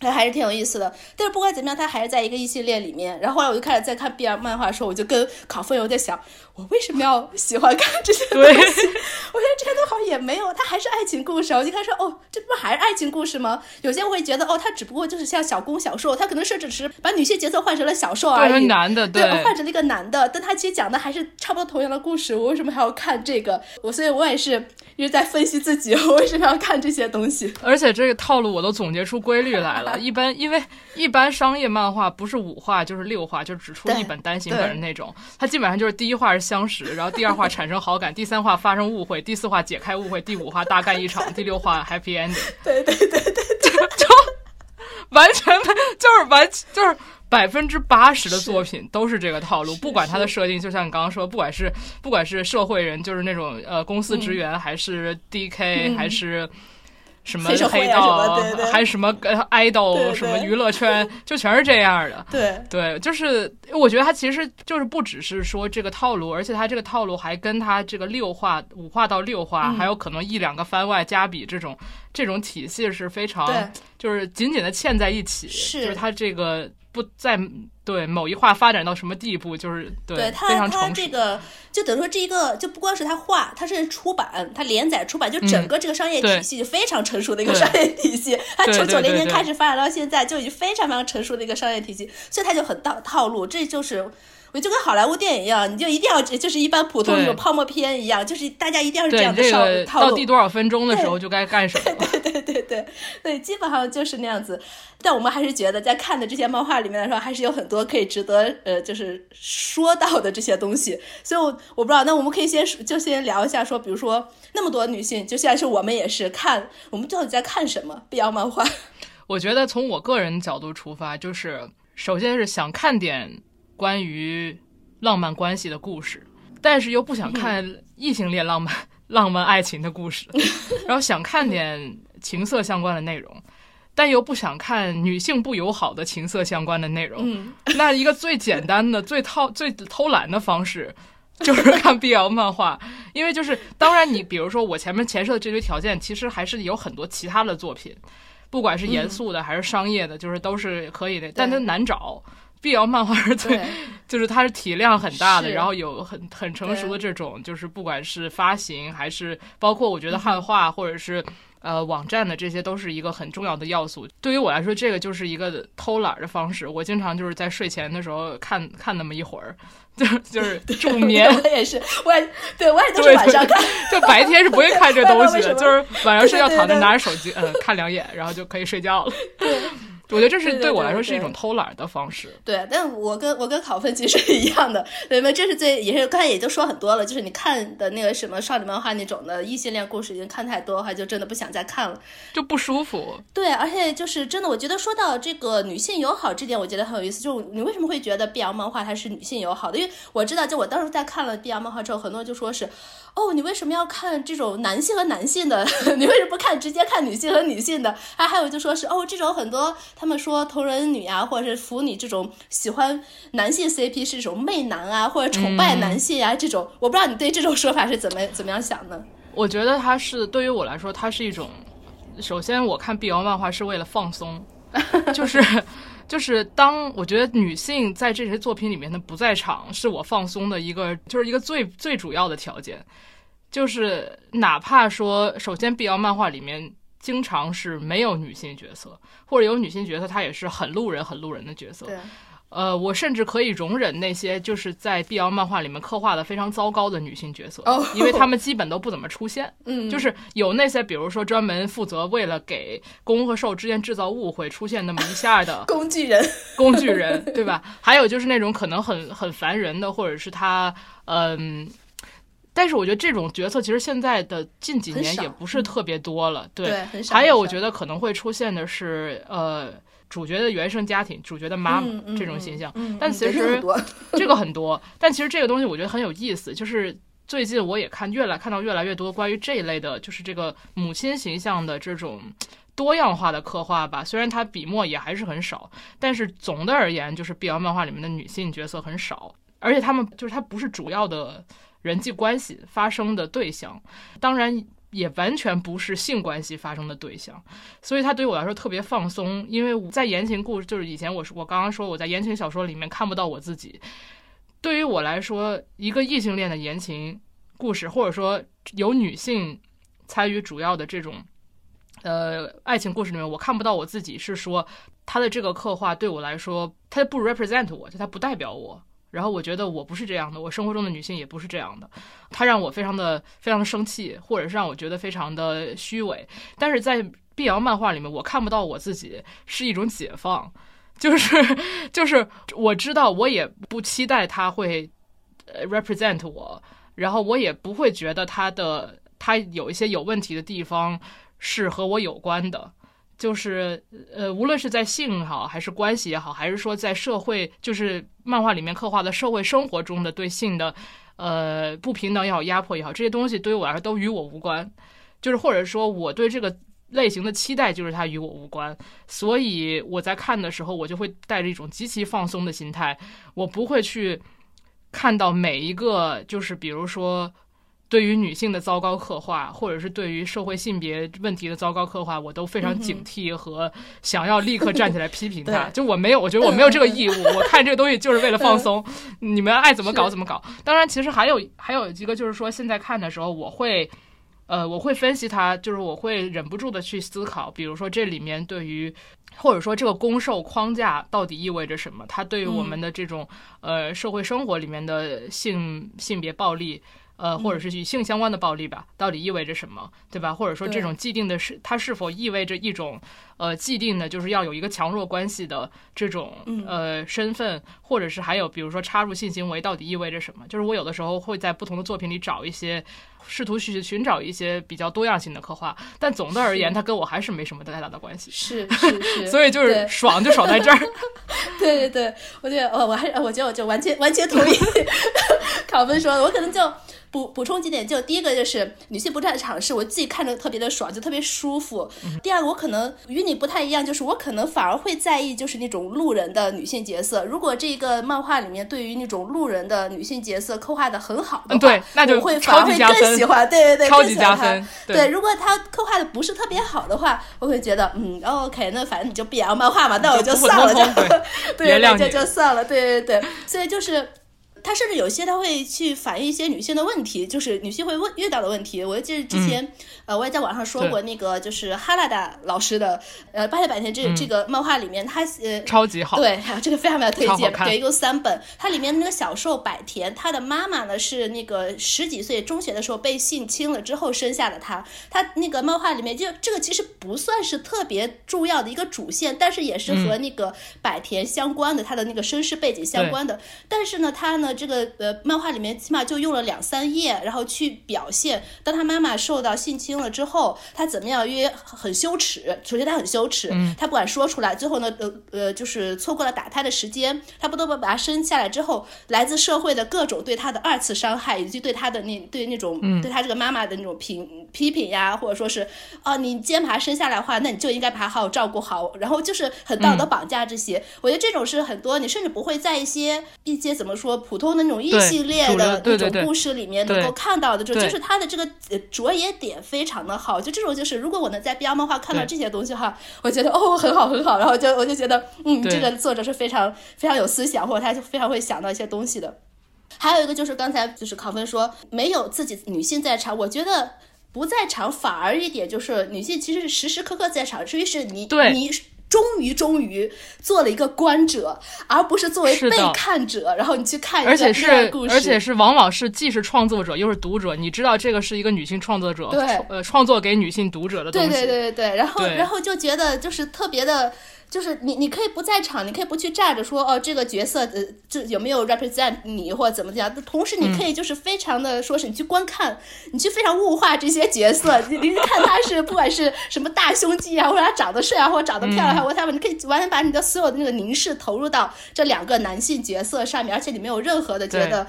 他还是挺有意思的，但是不管怎么样，他还是在一个异性恋里面。然后后来我就开始在看 BL 漫画的时候，我就跟考分友在想，我为什么要喜欢看这些东西？我觉得这些都好像也没有，它还是爱情故事。我就开始说，哦，这不还是爱情故事吗？有些我会觉得，哦，它只不过就是像小攻小受，他可能设置是把女性角色换成了小受而已，男的对，换成了一个男的，但他其实讲的还是差不多同样的故事。我为什么还要看这个？我所以，我也是一直在分析自己，我为什么要看这些东西？而且这个套路我都总结出规律来了，一般因为。一般商业漫画不是五话就是六话，就只出一本单行本的那种。它基本上就是第一话是相识，然后第二话产生好感，第三话发生误会，第四话解开误会，第五话大干一场，第六话 happy ending。对对对对，就就完全就是完就是百分之八十的作品都是这个套路，不管它的设定，就像你刚刚说，不管是不管是社会人，就是那种呃公司职员，还是 DK，还是。什么黑道，还是什么 idol，，什么娱乐圈，就全是这样的。对对，就是我觉得他其实就是不只是说这个套路，而且他这个套路还跟他这个六画五画到六画，还有可能一两个番外加比这种这种体系是非常，就是紧紧的嵌在一起。是，就是他这个。不在对某一画发展到什么地步，就是对非常他这个就等于说这一个就不光是他画，他是出版，他连载出版，就整个这个商业体系就非常成熟的一个商业体系。他从九零年开始发展到现在，就已经非常非常成熟的一个商业体系，所以他就很套套路，这就是。我就跟好莱坞电影一样，你就一定要就是一般普通那种泡沫片一样，就是大家一定要是这样的套路。到第多少分钟的时候就该干什么？对对对对对，基本上就是那样子。但我们还是觉得，在看的这些漫画里面来说，还是有很多可以值得呃，就是说到的这些东西。所以，我我不知道，那我们可以先就先聊一下，说比如说那么多女性，就现在是我们也是看，我们到底在看什么 BL 漫画？我觉得从我个人角度出发，就是首先是想看点。关于浪漫关系的故事，但是又不想看异性恋浪漫浪漫爱情的故事，然后想看点情色相关的内容，但又不想看女性不友好的情色相关的内容。那一个最简单的、最套、最偷懒的方式，就是看 BL 漫画，因为就是当然，你比如说我前面前设的这堆条件，其实还是有很多其他的作品，不管是严肃的还是商业的，就是都是可以的，但它难找。L 漫画是最，就是它是体量很大的，然后有很很成熟的这种，就是不管是发行还是包括我觉得汉化或者是呃网站的这些，都是一个很重要的要素。对于我来说，这个就是一个偷懒的方式。我经常就是在睡前的时候看看那么一会儿，就就是助眠。我也是，我也对我也都是晚上看，就白天是不会看这东西的，就是晚上睡觉躺着拿着手机，嗯，看两眼，然后就可以睡觉了。我觉得这是对我来说是一种偷懒的方式。对，但我跟我跟考分其实是一样的，对吧？这是最也是刚才也就说很多了，就是你看的那个什么少女漫画那种的异性恋故事，已经看太多的话，就真的不想再看了。就不舒服。对，而且就是真的，我觉得说到这个女性友好这点，我觉得很有意思。就你为什么会觉得 BL 漫画它是女性友好的？因为我知道，就我当时在看了 BL 漫画之后，很多人就说是，哦，你为什么要看这种男性和男性的？你为什么不看直接看女性和女性的？还还有就说是，哦，这种很多他们说同人女啊，或者是腐女这种喜欢男性 CP 是一种媚男啊，或者崇拜男性啊、这种，我不知道你对这种说法是怎么怎么样想的？我觉得它是对于我来说，它是一种。首先，我看 BL 漫画是为了放松，就是就是当我觉得女性在这些作品里面的不在场，是我放松的一个，就是一个最最主要的条件。就是哪怕说，首先 BL 漫画里面经常是没有女性角色，或者有女性角色，她也是很路人、很路人的角色。对，呃，我甚至可以容忍那些就是在 BL 漫画里面刻画的非常糟糕的女性角色，哦因为她们基本都不怎么出现。嗯，就是有那些，比如说专门负责为了给攻和受之间制造误会出现那么一下的 工具人，工具人，对吧？还有就是那种可能很很烦人的，或者是他嗯。但是我觉得这种角色其实现在的近几年也不是特别多了，对。对，很少。还有，我。觉得可能会出现的是，呃，主角的原生家庭，主角的妈妈嗯嗯这种形象。嗯，但嗯其实 这个很多，但其实这个东西我觉得很有意思，就是最近我也看越来看到越来越多关于这一类的，就是这个母亲形象的这种多样化的刻画吧。虽然它笔墨也还是很少，但是总的而言，就是 BL 漫画里面的女性角色很少，而且她们就是她不是主要的人际关系发生的对象，当然。也完全不是性关系发生的对象，所以它对于我来说特别放松。因为我在言情故事，就是以前我我刚刚说我在言情小说里面看不到我自己，对于我来说，一个异性恋的言情故事，或者说有女性参与主要的这种呃爱情故事里面，我看不到我自己，是说他的这个刻画对我来说，他不 represent 我，就他不代表我。然后我觉得我不是这样的，我生活中的女性也不是这样的，她让我非常的非常的生气，或者是让我觉得非常的虚伪。但是在碧瑶漫画里面，我看不到我自己，是一种解放，就是就是我知道，我也不期待他会呃 represent 我，然后我也不会觉得他的他有一些有问题的地方是和我有关的。就是呃，无论是在性好，还是关系也好，还是说在社会，就是漫画里面刻画的社会生活中的对性的呃不平等也好、压迫也好，这些东西对于我来说都与我无关。就是或者说我对这个类型的期待，就是它与我无关。所以我在看的时候，我就会带着一种极其放松的心态，我不会去看到每一个，就是比如说。对于女性的糟糕刻画，或者是对于社会性别问题的糟糕刻画，我都非常警惕和想要立刻站起来批评 他。就我没有，我觉得我没有这个义务。我看这个东西就是为了放松，你们爱怎么搞怎么搞。当然，其实还有还有一个就是说，现在看的时候，我会，呃，我会分析它，就是我会忍不住的去思考，比如说这里面对于。或者说，这个攻受框架到底意味着什么？它对于我们的这种、呃社会生活里面的性性别暴力，呃，或者是与性相关的暴力吧，到底意味着什么？对吧？或者说，这种既定的是它是否意味着一种呃既定的，就是要有一个强弱关系的这种呃身份，或者是还有比如说插入性行为到底意味着什么？就是我有的时候会在不同的作品里找一些。试图去寻找一些比较多样性的刻画，但总的而言，它跟我还是没什么太大的关系。是是是，所以就是爽就爽在这儿。对对对，我觉得我我还是我觉得我就完全完全同意 考分说的，我可能就补补充几点，就第一个就是女性不在场是我自己看着特别的爽，就特别舒服。第二个我可能与你不太一样，就是我可能反而会在意就是那种路人的女性角色。如果这个漫画里面对于那种路人的女性角色刻画的很好的话，嗯对那就我会反而会加分喜欢，对对对，超级加分对。对，如果他刻画的不是特别好的话，我会觉得嗯哦，OK，那反正你就 BL 漫画嘛，那我就算了，就对就就算了，对对对，所以就是。他甚至有些他会去反映一些女性的问题，就是女性会问遇到的问题。我记得之前，呃，我也在网上说过那个，就是哈拉达老师的，呃，《八月百田》这这个漫画里面，他呃超级好，对，这个非常非常推荐，对，一共三本。它里面那个小兽百田，他的妈妈呢是那个十几岁中学的时候被性侵了之后生下的他。他那个漫画里面就这个其实不算是特别重要的一个主线，但是也是和那个百田相关的，他的那个身世背景相关的。但是呢，他呢这个呃漫画里面起码就用了两三页，然后去表现当他妈妈受到性侵了之后，他怎么样，因为很羞耻。首先他很羞耻，他不敢说出来。最后呢，呃呃，就是错过了打胎的时间，他不得不把他生下来之后，来自社会的各种对他的二次伤害，以及对他的那对那种对他这个妈妈的那种评批评呀，或者说是哦，你既然把他生下来的话，那你就应该把他好好照顾好。然后就是很道德绑架这些，我觉得这种是很多你甚至不会在一些一些怎么说普通的那种一系列的那种故事里面能够看到的，就就是他的这个着眼点非常的好。就这种就是如果我能在 BL 漫画看到这些东西哈，我觉得哦很好很好，然后就我就觉得嗯这个作者是非常非常有思想，或者他就非常会想到一些东西的。还有一个就是刚才就是考分说没有自己女性在场，我觉得。不在场反而一点就是女性其实是时时刻刻在场，至于是你你终于终于做了一个观者，而不是作为被看者，然后你去看一个故事，而且是往往是既是创作者又是读者，你知道这个是一个女性创作者对。呃创作给女性读者的东西，对对对对对，然后然后就觉得就是特别的。就是你，你可以不在场，你可以不去站着说哦，这个角色呃，这有没有 represent 你或者怎么讲？同时，你可以就是非常的说是你去观看，你去非常物化这些角色，你你看他是不管是什么大胸肌啊，或者他长得帅啊，或者长得漂亮，或者他们，你可以完全把你的所有的那个凝视投入到这两个男性角色上面，而且你没有任何的觉得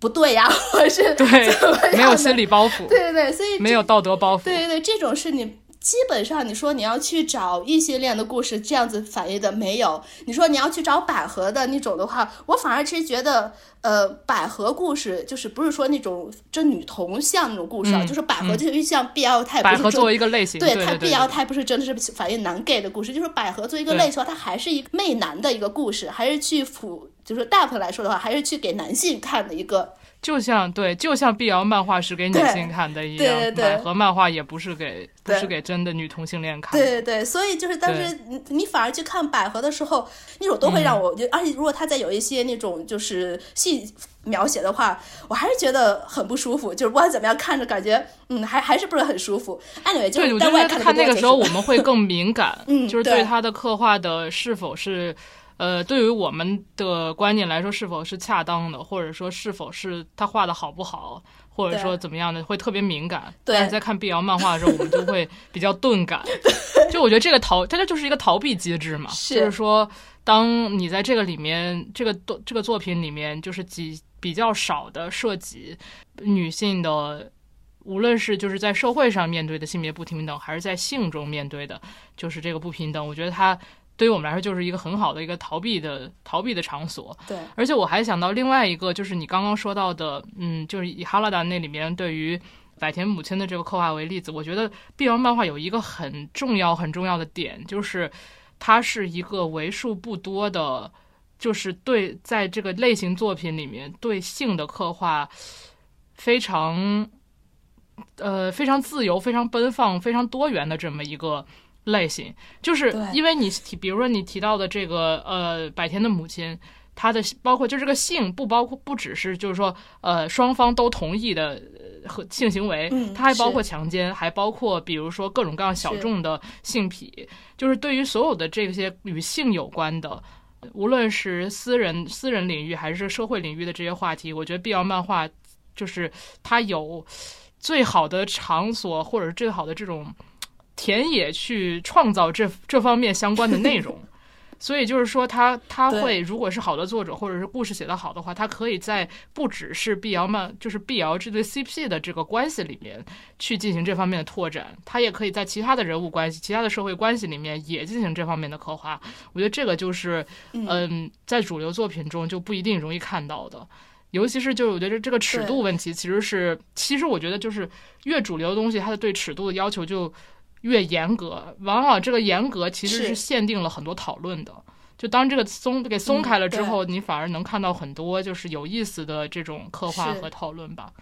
不对呀，或者是对，没有心理包袱，对对对，所以没有道德包袱，对对对，这种是你。基本上，你说你要去找异性恋的故事这样子反映的没有。你说你要去找百合的那种的话，我反而其实觉得，呃，百合故事就是不是说那种真女同像那种故事啊，就是百合就是像 BL，它也不是。百合作为一个类型，对它 BL，它不是真的是反映男 gay 的故事，就是百合作为一个类型，它还是一个媚男的一个故事，还是去辅，就是大部分来说的话，还是去给男性看的一个。就像对，就像碧瑶漫画是给女性看的一样，百合漫画也不是给不是给真的女同性恋看。对对对，所以就是当时你你反而去看百合的时候，那种都会让我，而且如果他在有一些那种就是细描写的话，我还是觉得很不舒服。就是不管怎么样看着感觉，嗯，还还是不是很舒服。anyway，就是在外看那个时候我们会更敏感，嗯就是对他的刻画的是否是。呃，对于我们的观念来说，是否是恰当的，或者说是否是他画的好不好，或者说怎么样的，会特别敏感。但是在看碧瑶漫画的时候，我们就会 比较钝感。就我觉得这个逃，它这就是一个逃避机制嘛。就是说，当你在这个里面，这个作这个作品里面，就是几比较少的涉及女性的，无论是就是在社会上面对的性别不平等，还是在性中面对的，就是这个不平等。我觉得它。对于我们来说，就是一个很好的一个逃避的逃避的场所。对，而且我还想到另外一个，就是你刚刚说到的，嗯，就是以哈拉达那里面对于百田母亲的这个刻画为例子，我觉得碧瑶漫画有一个很重要很重要的点，就是它是一个为数不多的，就是对在这个类型作品里面对性的刻画非常，呃，非常自由、非常奔放、非常多元的这么一个。类型，就是因为你提，比如说你提到的这个呃，百天的母亲，她的包括就这个性不包括不只是就是说呃双方都同意的和性行为，它还包括强奸，还包括比如说各种各样小众的性癖，就是对于所有的这些与性有关的，无论是私人私人领域还是社会领域的这些话题，我觉得必要漫画就是它有最好的场所或者最好的这种。田野去创造这这方面相关的内容，所以就是说，他他会如果是好的作者，或者是故事写得好的话，他可以在不只是碧瑶漫，就是碧瑶这对 CP 的这个关系里面去进行这方面的拓展，他也可以在其他的人物关系、其他的社会关系里面也进行这方面的刻画。我觉得这个就是嗯，在主流作品中就不一定容易看到的，尤其是就我觉得这个尺度问题，其实是其实我觉得就是越主流的东西，它的对尺度的要求就。越严格，往往这个严格其实是限定了很多讨论的。就当这个松给松开了之后，嗯你反而能看到很多就是有意思的这种刻画和讨论吧。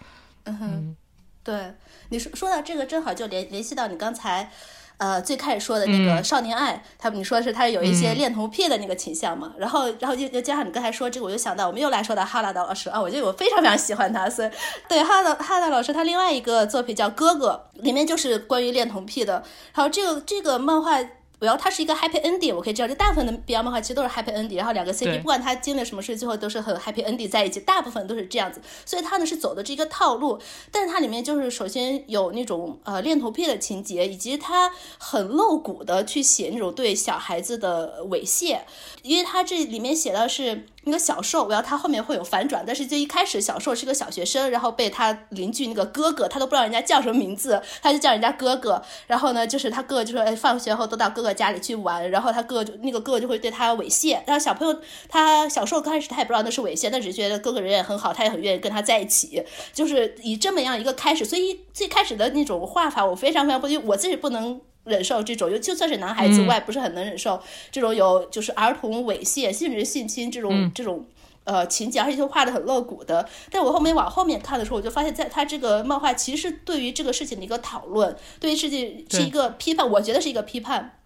嗯哼，嗯对你说说到这个，正好就联联系到你刚才。呃，最开始说的那个嗯。少年爱，他你说是他有一些嗯。恋童癖的那个倾向嘛，然后然后又又加上你刚才说这个，我就想到我们又来说到哈拉达老师啊，我觉得我非常非常喜欢他，所以 对哈拉哈拉老师他另外一个作品叫《哥哥》，里面就是关于恋童癖的，然后这个这个漫画。主要它是一个 happy ending，我可以知道，就大部分的 BL 漫画其实都是 happy ending，然后两个 CP 不管他经历了什么事，最后都是很 happy ending 在一起，大部分都是这样子，所以它呢是走的这个套路，但是它里面就是首先有那种呃恋童癖的情节，以及它很露骨的去写那种对小孩子的猥亵，因为它这里面写的是那个小受，我要他后面会有反转，但是就一开始小受是个小学生，然后被他邻居那个哥哥，他都不知道人家叫什么名字，他就叫人家哥哥，然后呢就是他哥哥就说，放学后都到哥哥家里去玩，然后他哥哥就那个哥哥就会对他猥亵，然后小朋友他小受刚开始他也不知道那是猥亵，但只是觉得哥哥人也很好，他也很愿意跟他在一起，就是以这么样一个开始，所以最开始的那种画法我非常非常不，我自己不能。忍受这种，就就算是男孩子，嗯我也不是很能忍受这种有就是儿童猥亵甚至性侵这种、嗯这种呃情节，而且就画的很露骨的。但我后面往后面看的时候，我就发现，在他这个漫画其实是对于这个事情的一个讨论，对于事情是一个批判，我觉得是一个批判。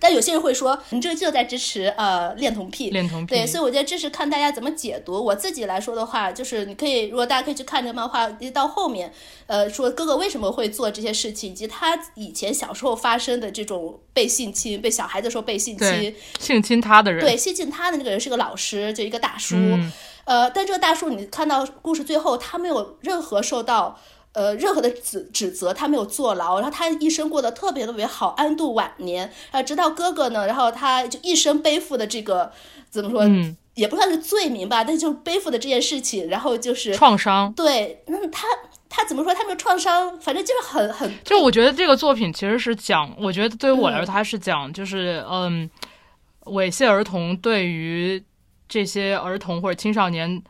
但有些人会说，你这就在支持呃恋童癖，恋童癖，对，所以我觉得这是看大家怎么解读。我自己来说的话，就是你可以，如果大家可以去看这个漫画，一到后面，呃，说哥哥为什么会做这些事情，以及他以前小时候发生的这种被性侵、被小孩子说被性侵，性侵他的人，对，性侵他的那个人是个老师，就一个大叔。嗯呃，但这个大叔，你看到故事最后，他没有任何受到呃任何的指指责，他没有坐牢，然后他一生过得特别特别好，安度晚年。然后直到哥哥呢，然后他就一生背负的这个怎么说，嗯，也不算是罪名吧，但就背负的这件事情，然后就是创伤。对，那他他怎么说，他没有创伤，反正就是很很就我觉得这个作品其实是讲，我觉得对于我来说，嗯它是讲就是嗯，猥亵儿童对于这些儿童或者青少年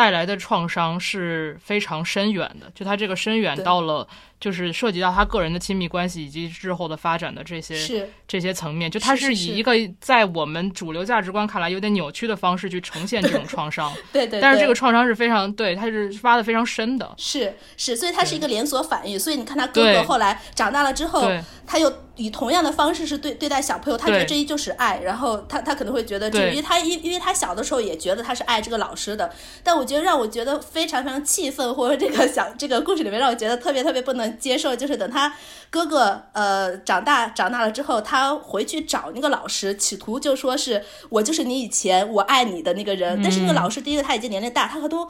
带来的创伤是非常深远的。就他这个深远到了，就是涉及到他个人的亲密关系以及日后的发展的这些是这些层面。就他是以一个在我们主流价值观看来有点扭曲的方式去呈现这种创伤，对对，但是这个创伤是非常对，他是发的非常深的。是是，所以它是一个连锁反应。所以你看他哥哥后来长大了之后，他又以同样的方式是对对待小朋友，他觉得对这一就是爱，然后他他可能会觉得这个，对因为他因因为他小的时候也觉得他是爱这个老师的，但我觉得让我觉得非常非常气愤，或者这个小这个故事里面让我觉得特别特别不能接受，就是等他哥哥呃长大长大了之后，他回去找那个老师，企图就说是我就是你以前我爱你的那个人，但是那个嗯老师第一个他已经年龄大，他可都。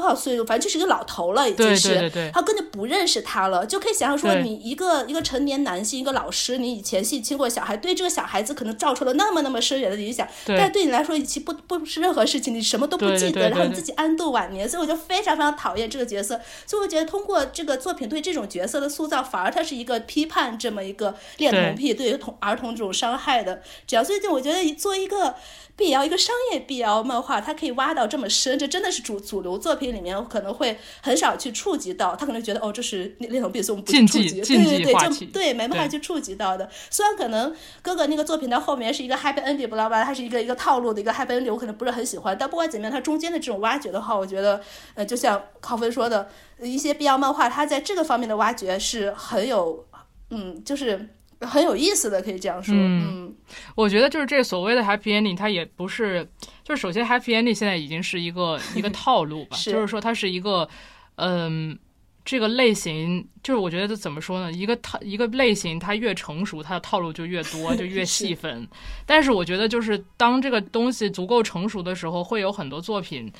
多少岁？反正就是一个老头了，已经是。对对对他根本不认识他了，就可以想象说，你一个一个成年男性，一个老师，你以前性侵过小孩，对这个小孩子可能造成了那么那么深远的影响，对但对你来说，其实不不是任何事情，你什么都不记得，然后你自己安度晚年，所以我就非常非常讨厌这个角色。所以我觉得通过这个作品对这种角色的塑造，反而它是一个批判这么一个恋童癖对于童儿童这种伤害的。只要所以就我觉得做一个 BL 一个商业 BL 漫画，它可以挖到这么深，这真的是主主流作品里面可能会很少去触及到。他可能觉得哦，这是恋恋童癖，所以我们不去触及。对对对，就对没办法去触及到的。虽然可能哥哥那个作品到后面是一个 happy ending，不知道吧，它是一个一个套路的一个 happy ending，我可能不是很喜欢。但不管怎么样，它中间的这种挖掘的话，我觉得呃，就像考分说的，一些必要漫画，它在这个方面的挖掘是很有，嗯，就是很有意思的，可以这样说。嗯我觉得就是这所谓的 happy ending，它也不是，就是首先 happy ending 现在已经是一个一个套路吧，是就是说它是一个，嗯，这个类型，就是我觉得怎么说呢？一个套一个类型，它越成熟，它的套路就越多，就越 细分。但是我觉得，就是当这个东西足够成熟的时候，会有很多作品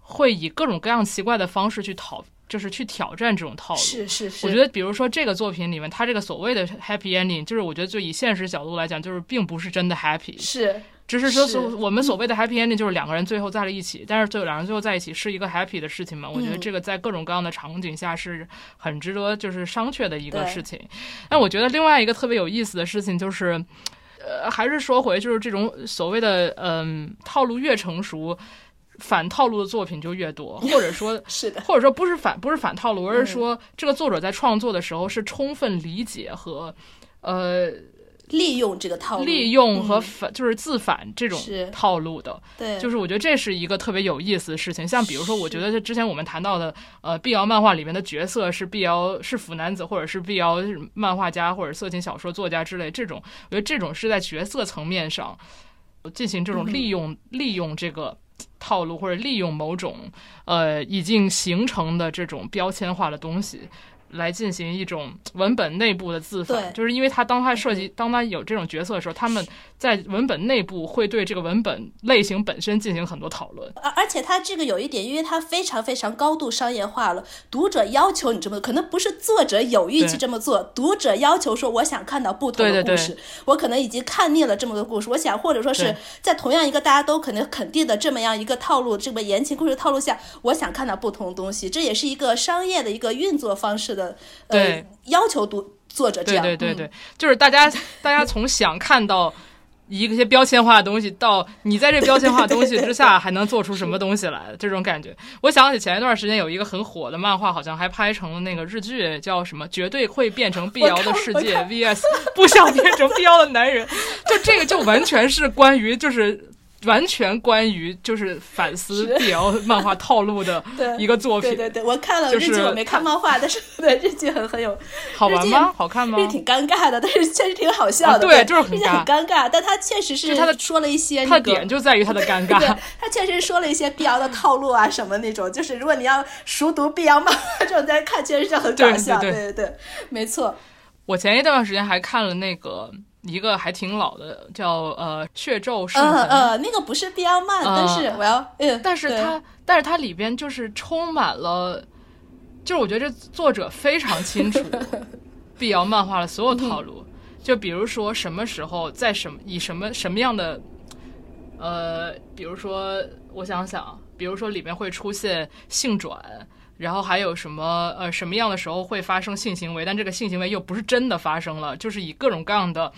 会以各种各样奇怪的方式去讨，就是去挑战这种套路。是是是，我觉得，比如说这个作品里面，它这个所谓的 happy ending，就是我觉得就以现实角度来讲，就是并不是真的 happy，是只是说所我们所谓的 happy ending 就是两个人最后在了一起，但是最后两人最后在一起是一个 happy 的事情嘛？我觉得嗯这个在各种各样的场景下是很值得就是商榷的一个事情。但我觉得另外一个特别有意思的事情就是。呃，还是说回就是这种所谓的嗯套路越成熟，反套路的作品就越多，或者说 是的，或者说不是反不是反套路，而是嗯说这个作者在创作的时候是充分理解和呃利用这个套路，利用和嗯反、就是自反这种套路的。对，就是我觉得这是一个特别有意思的事情。像比如说，我觉得之前我们谈到的，呃，BL 漫画里面的角色是 BL 是腐男子，或者是 BL 漫画家或者色情小说作家之类，这种我觉得这种是在角色层面上进行这种利用、利用这个。套路或者利用某种呃已经形成的这种标签化的东西，来进行一种文本内部的自反，就是因为他当他涉及当他有这种角色的时候，他们在文本内部会对这个文本类型本身进行很多讨论。而而且它这个有一点，因为它非常非常高度商业化了，读者要求你这么做，可能不是作者有意去这么做，读者要求说我想看到不同的对对故事，我可能已经看腻了这么多故事，我想或者说是在同样一个大家都可能肯定的这么样一个套路，这么言情故事套路下，我想看到不同的东西，这也是一个商业的一个运作方式的，呃，要求读作者这样，对对对对，就是大家大家从想看到一个些标签化的东西，到你在这标签化的东西之下还能做出什么东西来，这种感觉。我想起前一段时间有一个很火的漫画，好像还拍成了那个日剧，叫什么“绝对会变成碧瑶的世界 VS 不想变成碧瑶的男人”，就这个就完全是关于就是。完全关于就是反思是 BL 漫画套路的 一个作品，对对对，我看了就是日剧，我没看漫画，但是对日剧很很有好玩吗？好看吗日？挺尴尬的，但是确实挺好笑的。啊对就是很尴尬，但他确实是他的说了一些它的那个。点就在于他的尴尬。对，他确实说了一些碧瑶的套路啊，什么那种，就是如果你要熟读碧瑶漫画这种在看，确实是很搞笑。对对对，没错。我前一段时间还看了那个一个还挺老的，叫呃《血咒圣嗯痕》呃，那个不是碧瑶漫，但是我要嗯，但是它但是它里边就是充满了，就是我觉得这作者非常清楚 碧瑶漫画的所有套路，就比如说什么时候在什么以什么什么样的呃，比如说我想想，比如说里面会出现性转。然后还有什么呃什么样的时候会发生性行为，但这个性行为又不是真的发生了，就是以各种各样的，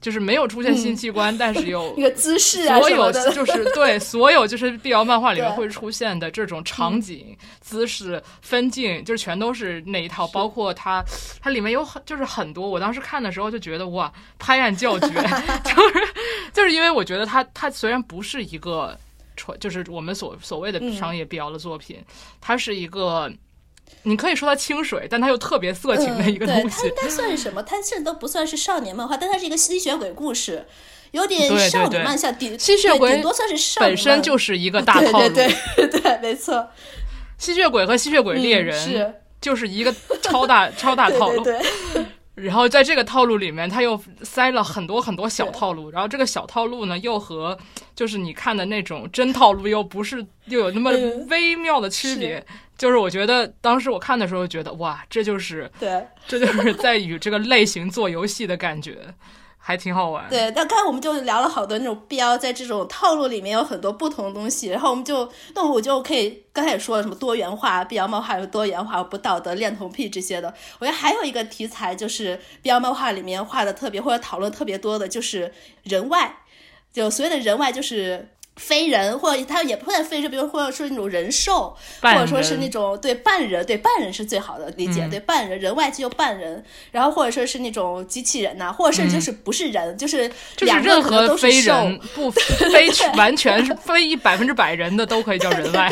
就是没有出现性器官，但是有 一个姿势啊所有就是对所有就是碧瑶漫画里面会出现的这种场景、姿势、分镜，就是全都是那一套，包括它它里面有很就是很多，我当时看的时候就觉得哇，拍案叫绝，就是就是因为我觉得它它虽然不是一个传，就是我们所所谓的嗯商业必要的作品，它是一个。你可以说它清水，但它又特别色情的一个东西它应。该算是什么？它甚至都不算是少年漫画，但它是一个吸血鬼故事，有点对对少女对漫像，顶吸血鬼顶多算是少女本身就是一个大套路，对对对对，没错，吸血鬼和吸血鬼猎嗯人、是就是一个超大超大套路。对对对，然后在这个套路里面，他又塞了很多很多小套路，然后这个小套路呢，又和就是你看的那种真套路又不是又有那么嗯。微妙的区别。就是我觉得当时我看的时候觉得哇，这就是对。这就是在与这个类型做游戏的感觉，还挺好玩。对，但刚才我们就聊了好多那种标，在这种套路里面有很多不同的东西，然后我们就，那我就可以刚才也说了什么多元化、，BL 漫画有多元化、不道德、恋童癖这些的。我觉得还有一个题材就是 BL 漫画里面画的特别或者讨论特别多的，就是人外，就所谓的人外就是。非人，或者他也不算非人，比如或者说那种人兽，或者说是那种对半人，对半人是最好的理解，嗯。对半人，人外就半人，然后或者说是那种机器人呐、或者甚至就是不是人，就是嗯就是任何都是兽人不 非完全是非百分之百人的都可以叫人外。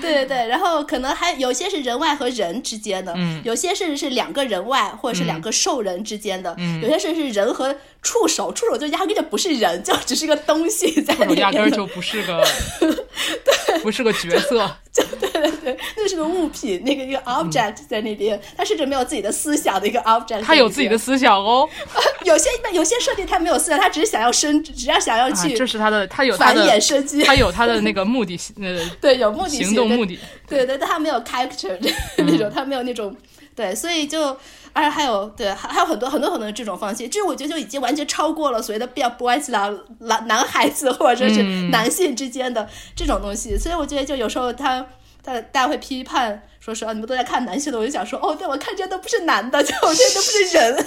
对对对，然后可能还有些是人外和人之间的，嗯。有些甚至是两个人外或者是两个兽人之间的，嗯。有些甚至是人和触手，触手就压根就不是人，就只是个东西在那我压根儿就不是个，对不是个角色。就对对对，那是个物品，那个一个 object 在那边，它甚至没有自己的思想的一个 object，他有自己的思想哦，有些有些设定他没有思想，他只是想要生，只要想要啊，去这是他的，他有繁衍生机，他有他的那个目的，呃，对，有目的行动目的。对对，但他没有 character 嗯那种，他没有那种对，所以就而且还有对，还还有很多很多很多这种放弃，这我觉得就已经完全超过了所谓的 b boys 啦，男男孩子或者说是嗯男性之间的这种东西，所以我觉得就有时候他。他大家会批判说是啊，你们都在看男性的，我就想说，哦，对我看这些都不是男的，就我这些都不是人。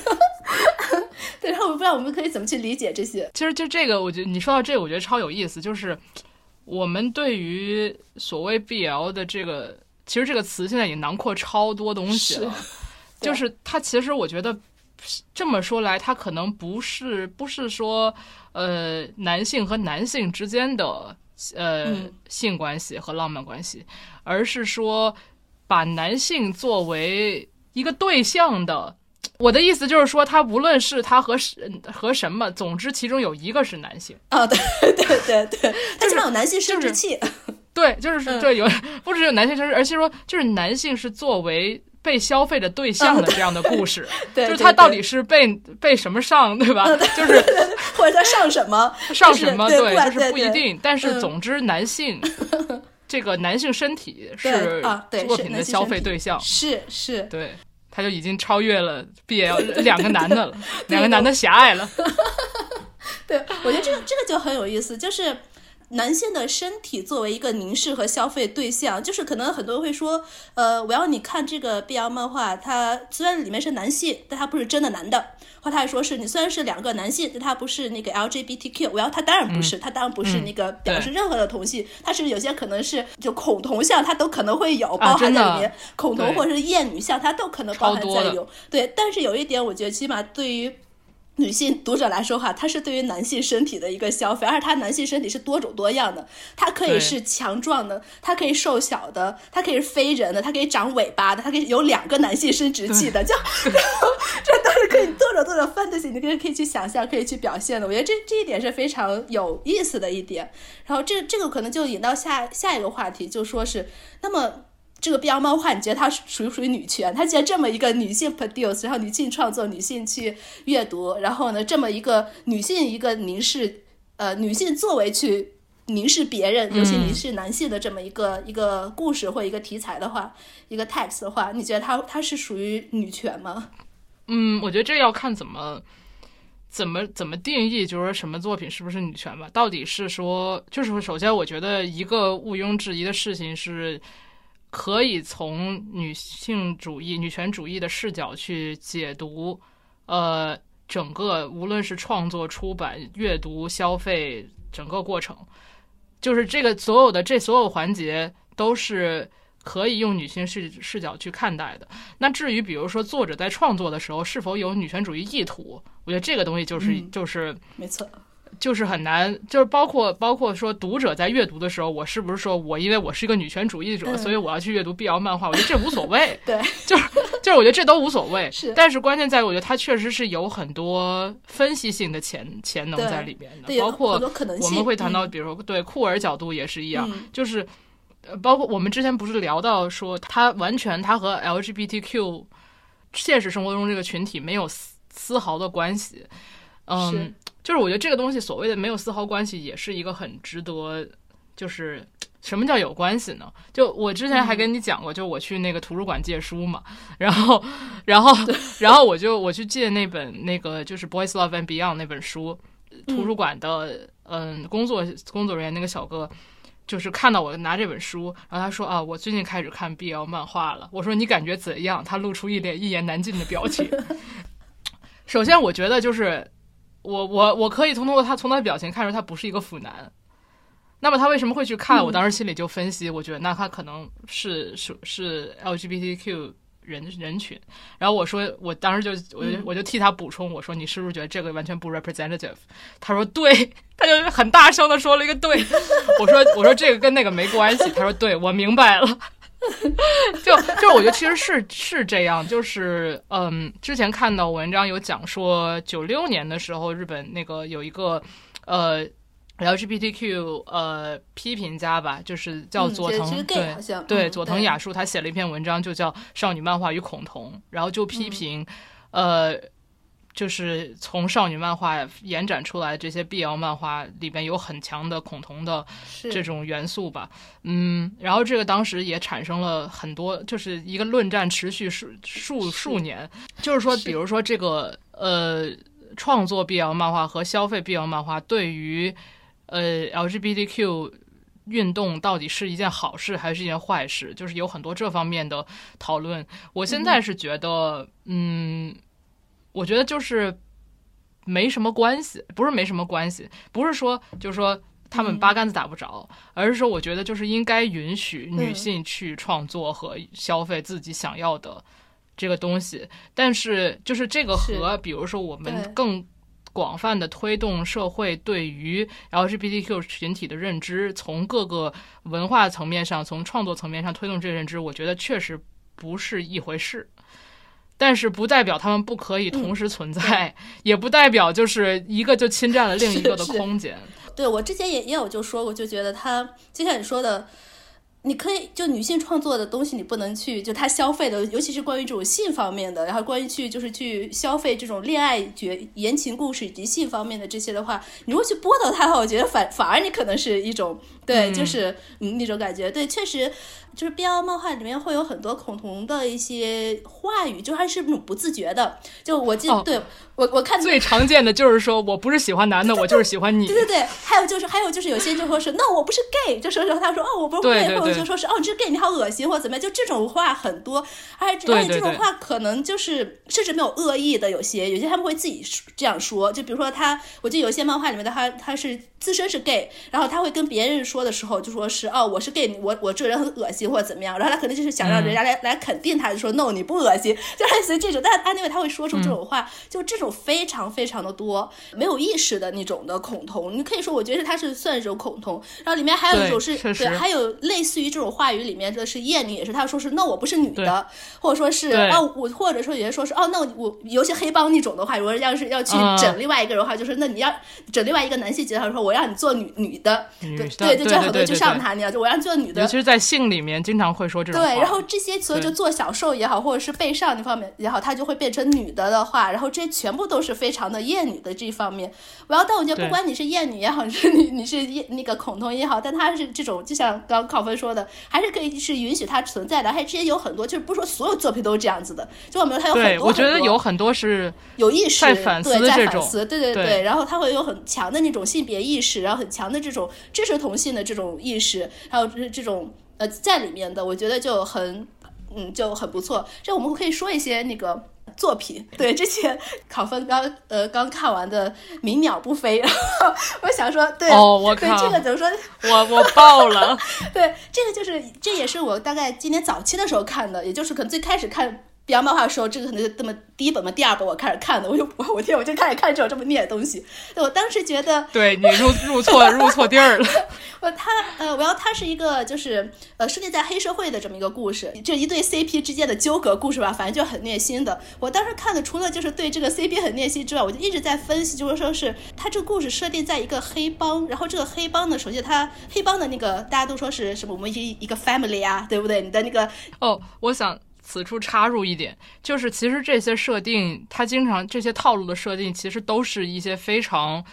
对，然后我不知道我们可以怎么去理解这些。其实就这个，我觉得你说到这个，我觉得超有意思，就是我们对于所谓 BL 的这个，其实这个词现在已经囊括超多东西了。对就是它其实我觉得这么说来，它可能不是不是说呃男性和男性之间的呃、嗯性关系和浪漫关系，而是说把男性作为一个对象的。我的意思就是说，他无论是他和什和什么，总之其中有一个是男性。啊，对对对对，他起码有男性生殖器。对，就是嗯对有不只有男性生殖，而且说就是男性是作为被消费的对象的这样的故事，对，就是他到底是被被什么上，对吧？就是 或者他上什么上什么，对，就是不一定。但是嗯总之，男性 这个男性身体是作品的消费对象，是是，对，他就已经超越了 BL 两个男的了，两个男的狭隘了。对，我觉得这个这个就很有意思，就是男性的身体作为一个凝视和消费对象，就是可能很多人会说，呃，我要你看这个 BL 漫画，它虽然里面是男性，但它不是真的男的，或他还说是你虽然是两个男性，但他不是那个 LGBTQ，我要他当然不是，他当然不是那个表示任何的同性，他是有些可能是就恐同像，他都可能会有包含在里面，恐同或者是厌女像，他都可能包含在有。对，但是有一点，我觉得起码对于女性读者来说哈，它是对于男性身体的一个消费，而且它男性身体是多种多样的，它可以是强壮的，它可以瘦小的，它可以是非人的，它可以长尾巴的，它可以有两个男性生殖器的，就 然后 这都是可以多种多种 fantasy，你可以可以去想象，可以去表现的。我觉得这这一点是非常有意思的一点。然后这这个可能就引到下下一个话题，就说是那么。这个 BL 漫画，你觉得它属不属于女权？它既然这么一个女性 produce，然后女性创作、女性去阅读，然后呢，这么一个女性一个凝视，呃，女性作为去凝视别人，尤其凝视男性的这么一个、一个故事或一个题材的话，一个 text 的话，你觉得它它是属于女权吗？嗯，我觉得这要看怎么怎么怎么定义，就是说什么作品是不是女权吧？到底是说，就是首先，我觉得一个毋庸置疑的事情是，可以从女性主义、女权主义的视角去解读，呃，整个无论是创作、出版、阅读、消费整个过程，就是这个所有的这所有环节都是。可以用女性视视角去看待的。那至于比如说作者在创作的时候是否有女权主义意图，我觉得这个东西就是、嗯就是没错，就是很难，就是包括包括说读者在阅读的时候，我是不是说我因为我是一个女权主义者，嗯所以我要去阅读 BL 漫画？我觉得这无所谓，对，就是就是我觉得这都无所谓。是但是关键在于，我觉得它确实是有很多分析性的潜潜能在里边的包括。我们会谈到，嗯比如说对酷儿角度也是一样，嗯就是呃，包括我们之前不是聊到说，它完全它和 LGBTQ 现实生活中这个群体没有丝丝毫的关系，嗯是，就是我觉得这个东西所谓的没有丝毫关系，也是一个很值得，就是。什么叫有关系呢？就我之前还跟你讲过，就我去那个图书馆借书嘛，然后，然后，然后我就我去借那本那个就是《Boys Love and Beyond》那本书，图书馆的嗯工作工作人员那个小哥。就是看到我拿这本书，然后他说啊，我最近开始看 BL 漫画了。我说你感觉怎样？他露出一脸一言难尽的表情。首先，我觉得就是我我我可以通过他从他的表情看出他不是一个腐男。那么他为什么会去看？我当时心里就分析，我觉得那他可能是是是 LGBTQ 人人群。然后我说，我当时就我就我就替他补充，我说你是不是觉得这个完全不 representative？他说对，他就很大声的说了一个对。我说我说这个跟那个没关系。他说对，我明白了。就就是我觉得其实是是这样，就是嗯，之前看到文章有讲说，九六年的时候，日本那个有一个呃 LGBTQ 呃批评家吧，就是叫嗯佐藤，对对，嗯佐藤雅树，他写了一篇文章，就叫《少女漫画与恐同》，然后就批评、呃。就是从少女漫画延展出来，这些 BL 漫画里边有很强的恐同的这种元素吧，嗯，然后这个当时也产生了很多，就是一个论战持续数数数年，就是说，比如说这个呃，创作 BL 漫画和消费 BL 漫画对于呃 LGBTQ 运动到底是一件好事还是一件坏事，就是有很多这方面的讨论。我现在是觉得，嗯，我觉得就是没什么关系，不是没什么关系，不是说就是说他们八竿子打不着，而是说我觉得就是应该允许女性去创作和消费自己想要的这个东西，但是就是这个和比如说我们更广泛的推动社会对于 LGBTQ 群体的认知，从各个文化层面上，从创作层面上推动这个认知，我觉得确实不是一回事。但是不代表他们不可以同时存在，也不代表就是一个就侵占了另一个的是是空间。对我之前也也有就说过，就觉得他就像你说的，你可以就女性创作的东西，你不能去就他消费的，尤其是关于这种性方面的，然后关于去就是去消费这种恋爱绝言情故事以及性方面的这些的话，你如果去剥夺它的话，我觉得反反而你可能是一种对，就是嗯那种感觉，对，确实。就是 BL 漫画里面会有很多恐同的一些话语，就还是那种不自觉的。就我记对我我看最常见的就是说我不是喜欢男的，我就是喜欢你。对对对，还有就是还有就是有些就说是 no 我不是 gay，就说说他说哦我不是 gay，或者就说是哦你是 gay 你好恶心或者怎么样，就这种话很多，而且而且这种话可能就是甚至没有恶意的，有些有些他们会自己这样说，就比如说他，我记得有些漫画里面的他他是自身是 gay，然后他会跟别人说的时候就说是哦我是 gay，我我这个人很恶心或者怎么样，然后他可能就是想让人家来、来肯定他，就说 no 你不恶心，就类似于这种，但安内他会说出这种话，就这种非常非常的多，没有意识的那种的恐同，你可以说我觉得他是算一种恐同，然后里面还有一种是对对，还有类似于这种话语里面的是厌女，也是他说是 no 我不是女的，或者说是哦我或者说有些说是哦那我我尤其黑帮那种的话，如果要是要去嗯。整另外一个人的话，就是那你要整另外一个男性角色，说我让你做女女的，对女的对，就这样很多就对对对对上他那样，就我让你做女的尤其，是在性里面，经常会说这种话。对，然后这些所有就做小受也好，或者是被上那方面也好，他就会变成女的的话，然后这些全部都是非常的厌女的这一方面。然后，但我觉得不管你是厌女也好，是你你是厌那个恐同也好，但它是这种，就像刚刚考分说的，还是可以是允许它存在的。还之前有很多，就是不是说所有作品都是这样子的，就我们它有很对，多我觉得有很多是有意识在反思对，在这种反思，对对对然后他会有很强的那种性别意识，然后很强的这种支持同性的这种意识，还有这这种呃在里面的，我觉得就很嗯就很不错。这我们可以说一些那个。作品对之前考分刚呃刚看完的《鸣鸟不飞》，然 后我想说对哦我靠对这个怎么说我我爆了。对，这个就是这也是我大概今年早期的时候看的，也就是可能最开始看 BL 漫画的时候，这个可能是这么第一本嘛，第二本我开始看的，我就我我天，我就开始看这种这么虐的东西。我当时觉得，对你入入错入错地儿了。我，他呃，我要他是一个就是呃设定在黑社会的这么一个故事，这一对 CP 之间的纠葛故事吧，反正就很虐心的。我当时看的除了就是对这个 CP 很虐心之外，我就一直在分析，就是说是他这个故事设定在一个黑帮，然后这个黑帮呢，首先他黑帮的那个大家都说是什么，我们一一个 family 啊，对不对？你的那个哦，我想此处插入一点，就是其实这些设定，它经常这些套路的设定，其实都是一些非常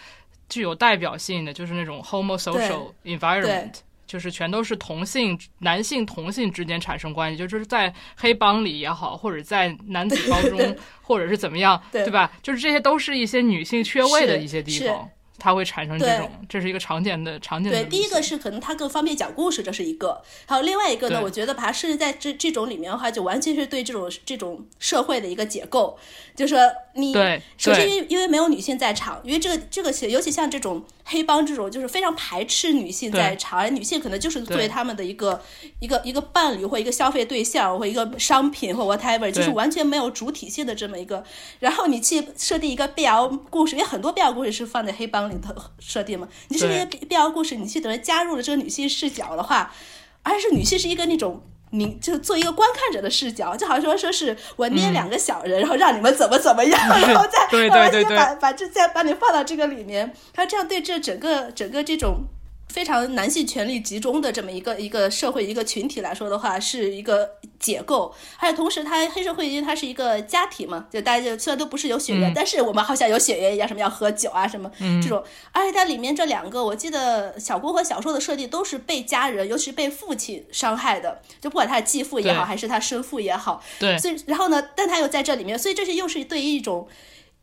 具有代表性的，就是那种 homosocial environment。就是全都是同性男性同性之间产生关系，就是在黑帮里也好，或者在男子高中，或者是怎么样，对对吧？就是这些都是一些女性缺位的一些地方，它会产生这种，这是一个常见的常见的对，第一个是可能它更方便讲故事，这是一个；还有另外一个呢，我觉得把它设置在这这种里面的话，就完全是对这种这种社会的一个解构，就是说你对首先对因为因为没有女性在场，因为这个这个尤其像这种黑帮这种，就是非常排斥女性在场，而女性可能就是作为对他们的一个一个一个伴侣或一个消费对象或一个商品或 whatever，就是完全没有主体性的这么一个。然后你去设定一个 BL 故事，因为很多 BL 故事是放在黑帮里头设定嘛，你是这些 BL 故事，你去等于加入了这个女性视角的话，而是女性是一个那种。你就做一个观看者的视角，就好像说说是我捏两个小人，然后让你们怎么怎么样，然后再对然后对对对再把把这再把你放到这个里面，他这样对这整个整个这种非常男性权力集中的这么一个一个社会一个群体来说的话，是一个解构。还有同时，它黑社会因为它是一个家庭嘛，就大家就虽然都不是有血缘，嗯但是我们好像有血缘一样，什么要喝酒啊什么、这种。而且它里面这两个，我记得小郭和小硕的设定都是被家人，尤其是被父亲伤害的，就不管他的继父也好，还是他生父也好，对所以然后呢，但他又在这里面，所以这是又是对于一种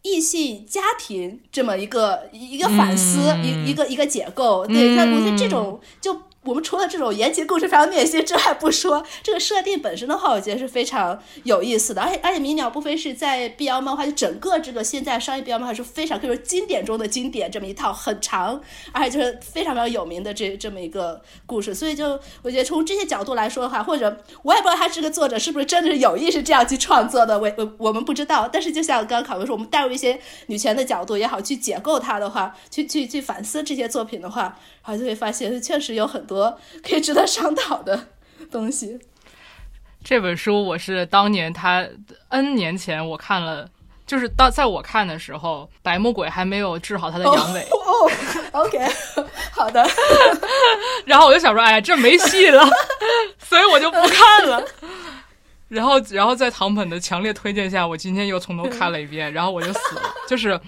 异性家庭这么一个一个反思，嗯一一个一个解构。对，像如果这种就我们除了这种言情故事非常虐心之外不说，这个设定本身的话，我觉得是非常有意思的。而且而且，鸣鸟不飞是在 BL 漫画就整个这个现在商业 BL 漫画是非常可以说经典中的经典，这么一套很长，而且就是非常非常有名的这这么一个故事。所以就我觉得从这些角度来说的话，或者我也不知道他这个作者是不是真的是有意是这样去创作的，我我我们不知道。但是就像刚刚考文说，我们带入一些女权的角度也好，去解构它的话，去去去反思这些作品的话，然后就会发现确实有很多可以值得商讨的东西。这本书我是当年他 N 年前我看了，就是当在我看的时候，白魔鬼还没有治好他的阳痿，哦，OK，好的。然后我就想说，哎呀，这没戏了，所以我就不看了。然后，然后在唐本的强烈推荐下，我今天又从头看了一遍，然后我就死了。就是，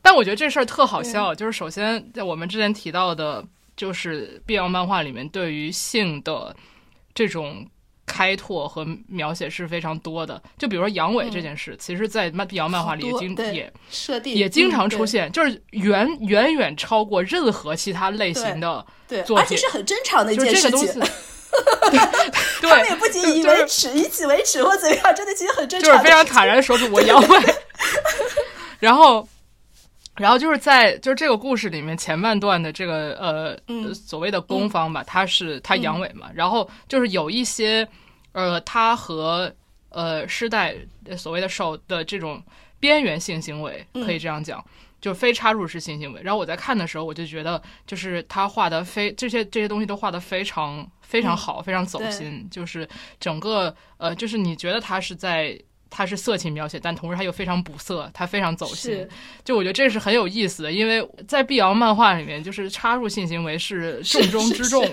但我觉得这事儿特好笑。就是首先，在我们之前提到的，就是 BL 漫画里面对于性的这种开拓和描写是非常多的。就比如说阳痿这件事，其实，在漫 BL 漫画里也经也设定也经常出现，就是远远远超过任何其他类型的作品，而且是很正常的一件事情。对，他们也不仅以为耻，以己为耻或怎样，真的其实很正常，就是非常坦然说出我阳痿。然后，然后就是在就是这个故事里面前半段的这个呃所谓的攻方吧，他是他阳痿嘛，然后就是有一些呃他和呃师代所谓的受的这种边缘性行为，可以这样讲。就非插入式性行为，然后我在看的时候，我就觉得，就是他画的非这些这些东西都画的非常非常好，非常走心。就是整个呃，就是你觉得他是在他是色情描写，但同时它又非常补色，它非常走心。就我觉得这是很有意思的，因为在碧瑶漫画里面，就是插入性行为是重中之重。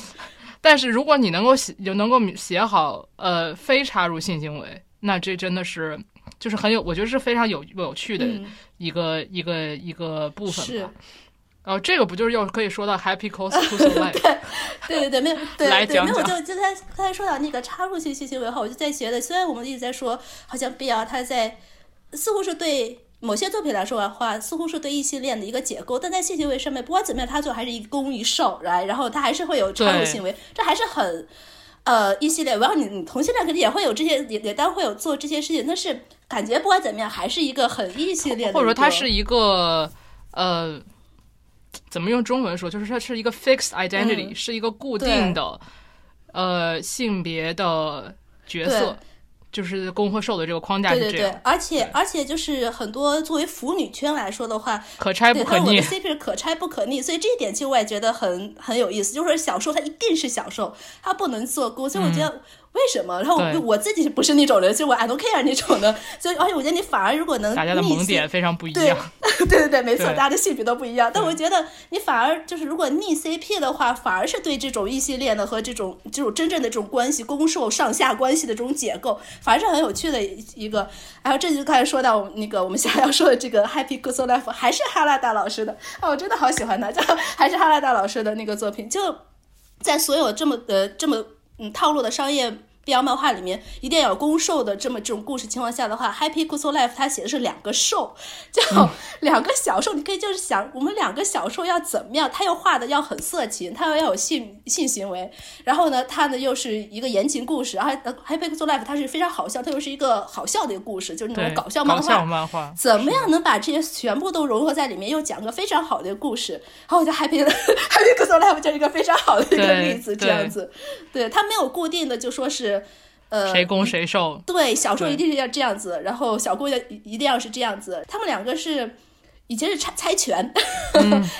但是如果你能够写，就能够写好呃非插入性行为，那这真的是。就是很有，我觉得是非常有有趣的一个一个一个部分吧。然后这个不就是又可以说到 Happy Close to Life？对对对，没有对对，没有就就他刚才说到那个插入性性行为后，我就在觉得，虽然我们一直在说，好像 BL 他在似乎是对某些作品来说的话，似乎是对异性恋的一个解构，但在性行为上面，不管怎么样，他最后还是一攻一受，来然后他还是会有插入行为，这还是很。呃，一系列，然后你你同性恋肯定也会有这些，也也当然会有做这些事情，但是感觉不管怎么样，还是一个很异性恋，或者说他是一个呃，怎么用中文说，就是它是一个 fixed identity，是一个固定的呃性别的角色。就是攻和受的这个框架是这样，对对对，而且而且就是很多作为腐女圈来说的话，可拆不可逆，CP 是可拆不可逆，所以这一点其实我也觉得很很有意思，就是小受它一定是小受，它不能做攻，所以我觉得。为什么？然后我我自己不是那种人，就我 I don't care 那种的，所以而且我觉得你反而如果能大家的萌点非常不一样，对对对没错，大家的性别都不一样。但我觉得你反而就是如果逆 CP 的话，反而是对这种异性恋的和这种这种真正的这种关系攻受上下关系的这种解构，反而是很有趣的一个。然后这就开始说到那个我们想要说的这个 Happy Good Life，还是哈拉达老师的啊，我真的好喜欢他，就还是哈拉达老师的那个作品，就在所有这么呃这么。嗯，套路的商业。B L 漫画里面一定要有攻受的这么这种故事情况下的话，Happy Good Life 它写的是两个受，叫 两个小受。你可以就是想，我们两个小受要怎么样？他又画的要很色情，他又要有性性行为，然后呢，他呢又是一个言情故事，然后 Happy Good Life 它是非常好笑，它又是一个好笑的一个故事，就是那种搞笑漫画。搞笑漫画怎么样能把这些全部都融合在里面，又讲个非常好的故事？然后我觉得 Happy Happy Good Life 就是一个非常好的一个例子，这样子，对他没有固定的就说是。呃，谁攻谁受？对，小受一定是要这样子，然后小攻要一定要是这样子。他们两个是以前是猜猜拳，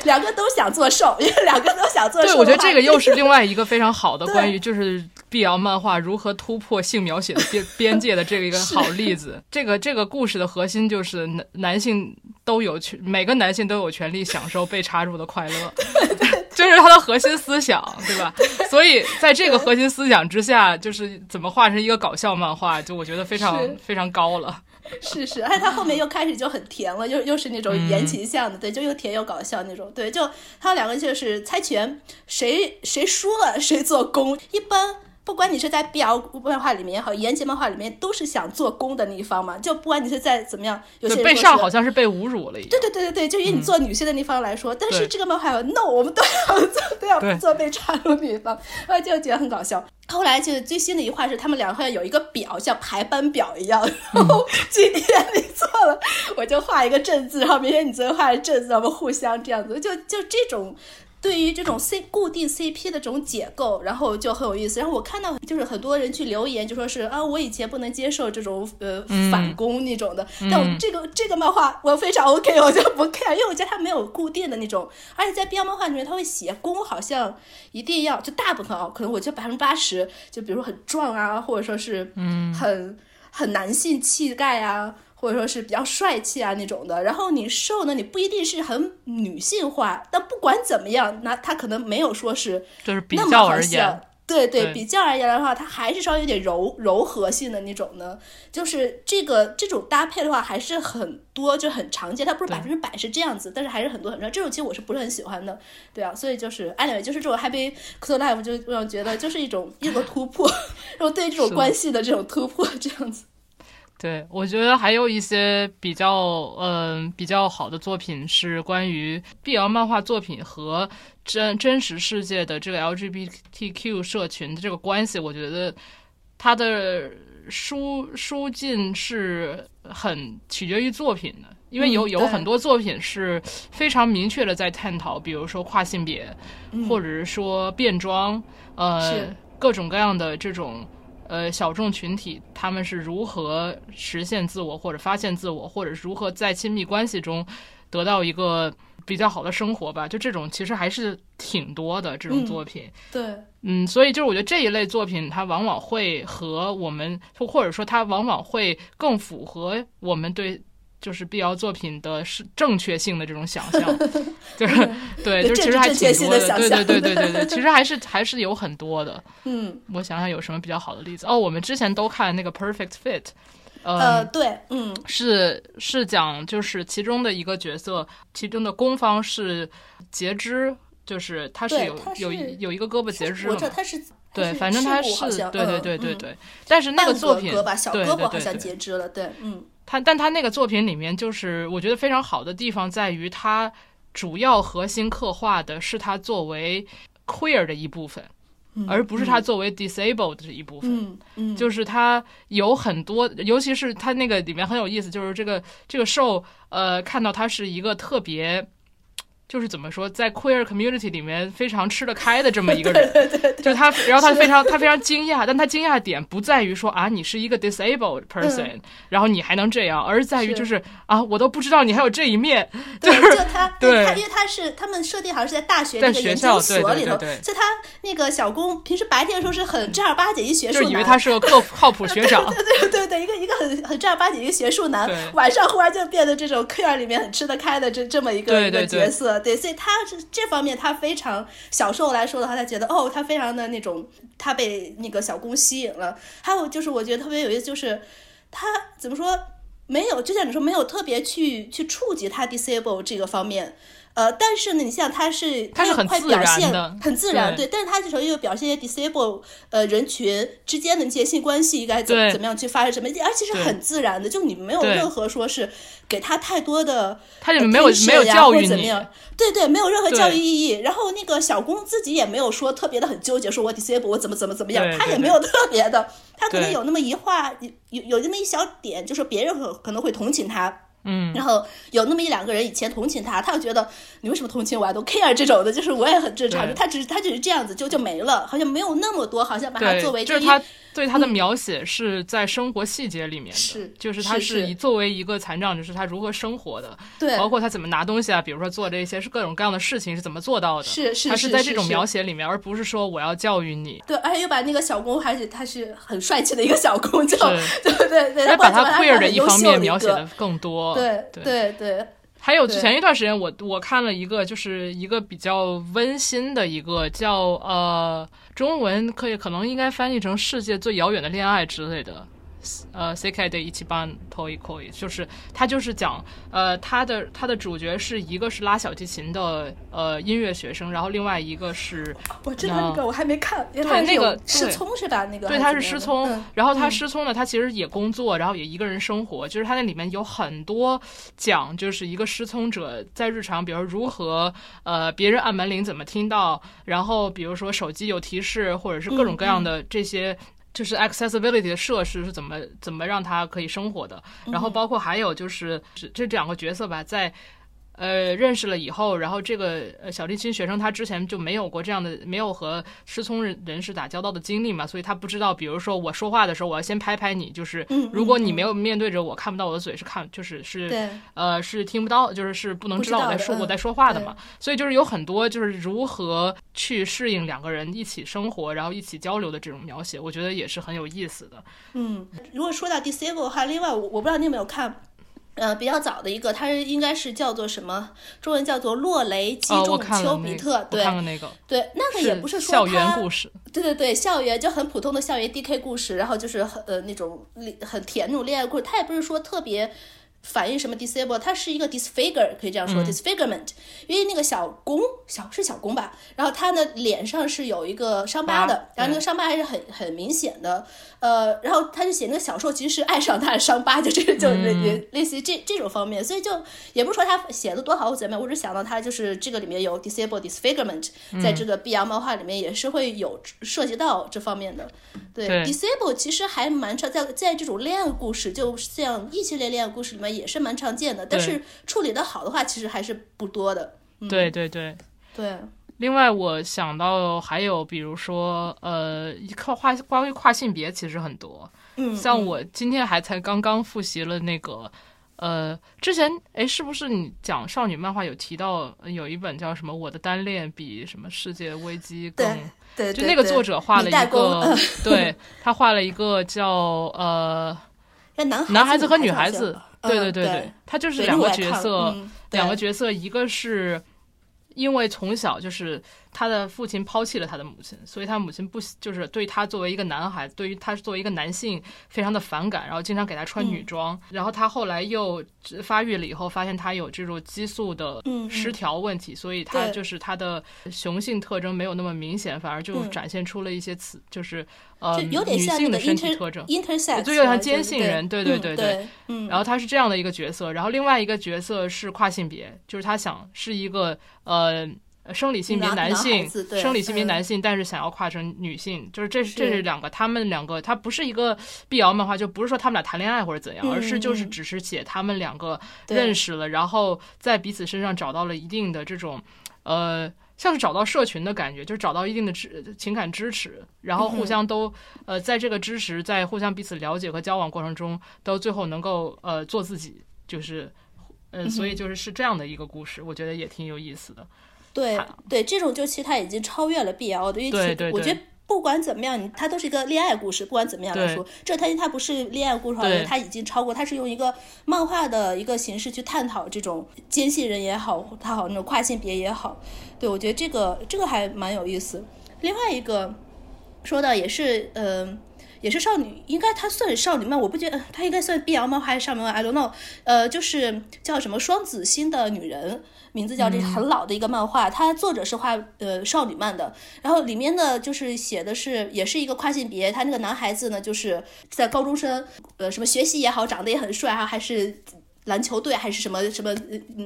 两个都想做受，因为两个都想做受。对，我觉得这个又是另外一个非常好的 关于就是 BL 漫画如何突破性描写的边边界的这个一个好例子。这个这个故事的核心就是男男性都有权，每个男性都有权利享受被插入的快乐。就是他的核心思想，对吧？所以在这个核心思想之下，就是怎么画成一个搞笑漫画，就我觉得非常非常高了。是 是，而且它后面又开始就很甜了，又又是那种言情向的，对，就又甜又搞笑那种，对，就他们两个就是猜拳，谁谁输了谁做工。一般不管你是在 BL 漫画里面也好，言情漫画里面都是想做攻的那一方嘛。就不管你是在怎么样，有些人被上好像是被侮辱了一样。对对对对对，就以你做女性的那方来说，但是这个漫画 no，我们都要做都要做被插入女方，然 后就觉得很搞笑。后来就最新的一话是，他们两个好像有一个表，像排班表一样。然后今天你做了，我就画一个正字，然后明天你昨天画正字，我们互相这样子，就就这种。对于这种 C 固定 CP 的这种解构，然后就很有意思。然后我看到就是很多人去留言，就说是啊，我以前不能接受这种呃反攻那种的，但我这个这个漫画我非常 OK，我就不看，因为我觉得它没有固定的那种，而且在 BL 漫画里面，它会写攻好像一定要就大部分啊，可能我觉得百分之八十，就比如说很壮啊，或者说是嗯很很男性气概啊。或者说是比较帅气啊那种的，然后你瘦呢，你不一定是很女性化，但不管怎么样，那他可能没有说是就是比较而言，对对，比较而言的话，它还是稍微有点柔柔和性的那种呢。就是这个这种搭配的话，还是很多就很常见，它不是百分之百是这样子，但是还是很多很多。这种其实我是不是很喜欢的，对啊，所以就是 anyway，就是这种 happy close life 就让我觉得就是一种一个突破，然后对这种关系的这种突破这样子。对，我觉得还有一些比较，嗯，比较好的作品是关于 BL 漫画作品和真真实世界的这个 LGBTQ 社群的这个关系。我觉得它的疏疏近是很取决于作品的，因为有有很多作品是非常明确的在探讨，比如说跨性别，或者是说变装，呃，各种各样的这种。呃，小众群体他们是如何实现自我，或者发现自我，或者是如何在亲密关系中得到一个比较好的生活吧？就这种其实还是挺多的这种作品。对，嗯，所以就是我觉得这一类作品，它往往会和我们，或者说它往往会更符合我们对。就是碧瑶作品的是正确性的这种想象，就是对，就是其实还挺多的，对对对对对对，其实还是还是有很多的。嗯，我想想有什么比较好的例子哦，我们之前都看那个 Perfect Fit，呃，对，嗯，是是讲就是其中的一个角色，其中的攻方是截肢，就是他是有有有一个胳膊截肢了，他是对，反正他是对对对对对，但是那个作品小胳膊好像截肢了，对，嗯。他，但他那个作品里面，就是我觉得非常好的地方在于，他主要核心刻画的是他作为 queer 的一部分，而不是他作为 disabled 的一部分。嗯嗯，就是他有很多，尤其是他那个里面很有意思，就是这个这个兽，呃，看到他是一个特别。就是怎么说，在 queer community 里面非常吃得开的这么一个 人，就他，然后他非常他非常惊讶，但他惊讶点不在于说啊，你是一个 disabled person，然后你还能这样，而在于就是啊，我都不知道你还有这一面。就就他，对，他因为他是他们设定好像是在大学那个研究所里头，就他那个小工平时白天的时候是很正儿八经一学术男，就以为他是个靠 靠谱学长，对对对对，一个一个很很正儿八经一个学术男，晚上忽然就变得这种 queer 里面很吃得开的这这么一个一个角色。对，所以他是这方面，他非常小时候来说的话，他觉得哦，他非常的那种，他被那个小公吸引了。还有就是，我觉得特别有意思，就是他怎么说，没有就像你说，没有特别去去触及他 disable 这个方面。呃，但是呢，你像他是，他是很自然的，很自然，对。但是他这时候又表现一些 disable 呃人群之间的那些性关系应该怎怎么样去发生什么，而且是很自然的，就你没有任何说是给他太多的，他也没有没有教育怎么样，对对，没有任何教育意义。然后那个小公自己也没有说特别的很纠结，说我 disable 我怎么怎么怎么样，他也没有特别的，他可能有那么一话，有有那么一小点，就是别人可可能会同情他。嗯，然后有那么一两个人以前同情他，他又觉得你为什么同情我啊？都 care 这种的，就是我也很正常。他只是他只是这样子就就没了，好像没有那么多，好像把他作为就是他对他的描写是在生活细节里面的，是就是他是以作为一个残障，就是他如何生活的，对，包括他怎么拿东西啊，比如说做这些是各种各样的事情是怎么做到的，是是他是在这种描写里面，而不是说我要教育你。对，而且又把那个小工，而且他是很帅气的一个小工，就对对对，他把他 queer 的一方面描写的更多，对对。对，还有前一段时间，我我看了一个，就是一个比较温馨的一个叫呃，中文可以可能应该翻译成《世界最遥远的恋爱》之类的呃 Sekai de Ichiban Toi Koi，就是他就是讲呃他的他的主角是一个是拉小提琴的呃音乐学生，然后另外一个是我知道那个我还没看，对那个失聪是吧？那个对他是失聪，嗯、然后他失聪呢，他其实也工作，然后也一个人生活，就是他那里面有很多讲就是一个失聪者在日常，比如如何呃别人按门铃怎么听到，然后比如说手机有提示或者是各种各样的这些。就是 accessibility 的设施是怎么怎么让他可以生活的，然后包括还有就是这这两个角色吧，在呃认识了以后，然后这个呃小提琴学生他之前就没有过这样的没有和失聪人人士打交道的经历嘛，所以他不知道，比如说我说话的时候，我要先拍拍你，就是如果你没有面对着我，看不到我的嘴是看就是是呃是听不到，就是是不能知道我在说我在说话的嘛，所以就是有很多就是如何去适应两个人一起生活，然后一起交流的这种描写，我觉得也是很有意思的。嗯，如果说到 disable 的话，另外我我不知道你有没有看。呃，比较早的一个，它是应该是叫做什么？中文叫做落雷击中丘比特。对，看了那个。对，那个也不是说校园故事。对对对，校园就很普通的校园 DK 故事，然后就是很呃那种很甜那种恋爱故事，它也不是说特别。反映什么 disable？它是一个 disfigure，可以这样说、嗯、disfigurement。因为那个小公小是小公吧，然后他的脸上是有一个伤疤的，然后那个伤疤还是很很明显的。呃，然后他就写那个小时候其实是爱上他的伤疤，就这个就类类似于这这种方面，所以就也不是说他写的多好或怎么样，我只想到他就是这个里面有 disable disfigurement，在这个 BL 漫画里面也是会有涉及到这方面的。对 disable 其实还蛮常在在这种恋爱故事，就像异性恋恋爱故事里面也是蛮常见的，但是处理的好的话，其实还是不多的。嗯、对对对对。另外，我想到还有，比如说，呃，跨跨关于跨性别其实很多。嗯，像我今天还才刚刚复习了那个，呃，之前哎，是不是你讲少女漫画有提到有一本叫什么《我的单恋比什么世界危机更》？对，就那个作者画了一个，对他画了一个叫呃，男男孩子和女孩子，对对对对，他就是两个角色，嗯、两个角色，一个是。因为从小就是他的父亲抛弃了他的母亲，所以他母亲不就是对他作为一个男孩，对于他作为一个男性非常的反感，然后经常给他穿女装。嗯、然后他后来又发育了以后，发现他有这种激素的失调问题，嗯、所以他就是他的雄性特征没有那么明显，反而就展现出了一些词，嗯、就是呃有点像女性的身体特征，intersex，就有点像坚信人，对对对对。嗯。然后他是这样的一个角色，然后另外一个角色是跨性别，就是他想是一个呃。生理性别男性，生理性别男性，但是想要跨成女性，就是这是这是两个，他们两个，他不是一个碧瑶漫画，就不是说他们俩谈恋爱或者怎样，而是就是只是写他们两个认识了，然后在彼此身上找到了一定的这种，呃，像是找到社群的感觉，就是找到一定的支情感支持，然后互相都呃在这个支持，在互相彼此了解和交往过程中，到最后能够呃做自己，就是呃，所以就是是这样的一个故事，我觉得也挺有意思的。对对，这种就其实它已经超越了 BL 的，因为我觉得不管怎么样，你它都是一个恋爱故事。不管怎么样来说，这它它不是恋爱故事，它已经超过，它是用一个漫画的一个形式去探讨这种奸细人也好，它好那种跨性别也好。对我觉得这个这个还蛮有意思。另外一个说到也是，嗯、呃。也是少女，应该她算少女漫，我不觉得她应该算 BL 漫还是少女漫，I don't know。呃，就是叫什么双子星的女人，名字叫这很老的一个漫画，它作者是画呃少女漫的，然后里面呢就是写的是也是一个跨性别，他那个男孩子呢就是在高中生，呃什么学习也好，长得也很帅啊，还是。篮球队还是什么什么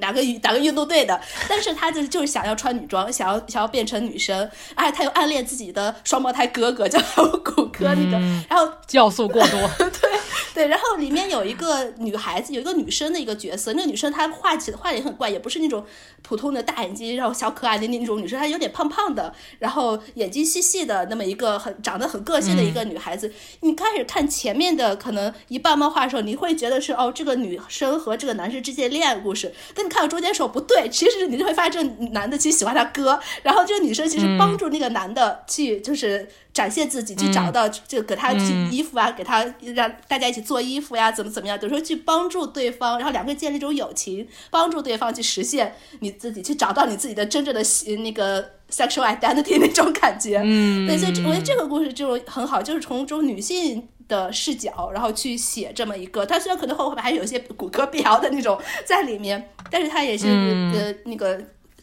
哪个哪个运动队的，但是他就是就是想要穿女装，想要想要变成女生，而且他又暗恋自己的双胞胎哥哥，叫谷歌那个，嗯、然后酵素过多，对对，然后里面有一个女孩子，有一个女生的一个角色，那个女生她画起画的也很怪，也不是那种普通的大眼睛，然后小可爱的那种女生，她有点胖胖的，然后眼睛细细的，那么一个很长得很个性的一个女孩子。嗯、你开始看前面的可能一半漫画的时候，你会觉得是哦，这个女生。和这个男生之间恋爱故事，但你看到中间的时候不对，其实你就会发现这个男的其实喜欢他哥，然后这个女生其实帮助那个男的去就是展现自己，去找到就给他衣服啊，给他让大家一起做衣服呀，怎么怎么样，有时候去帮助对方，然后两个人建立一种友情，帮助对方去实现你自己，去找到你自己的真正的那个 sexual identity 那种感觉。嗯，对，所以我觉得这个故事就很好，就是从这种女性。的视角，然后去写这么一个。他虽然可能后面还有一些骨科辟谣的那种在里面，但是他也是、嗯呃那个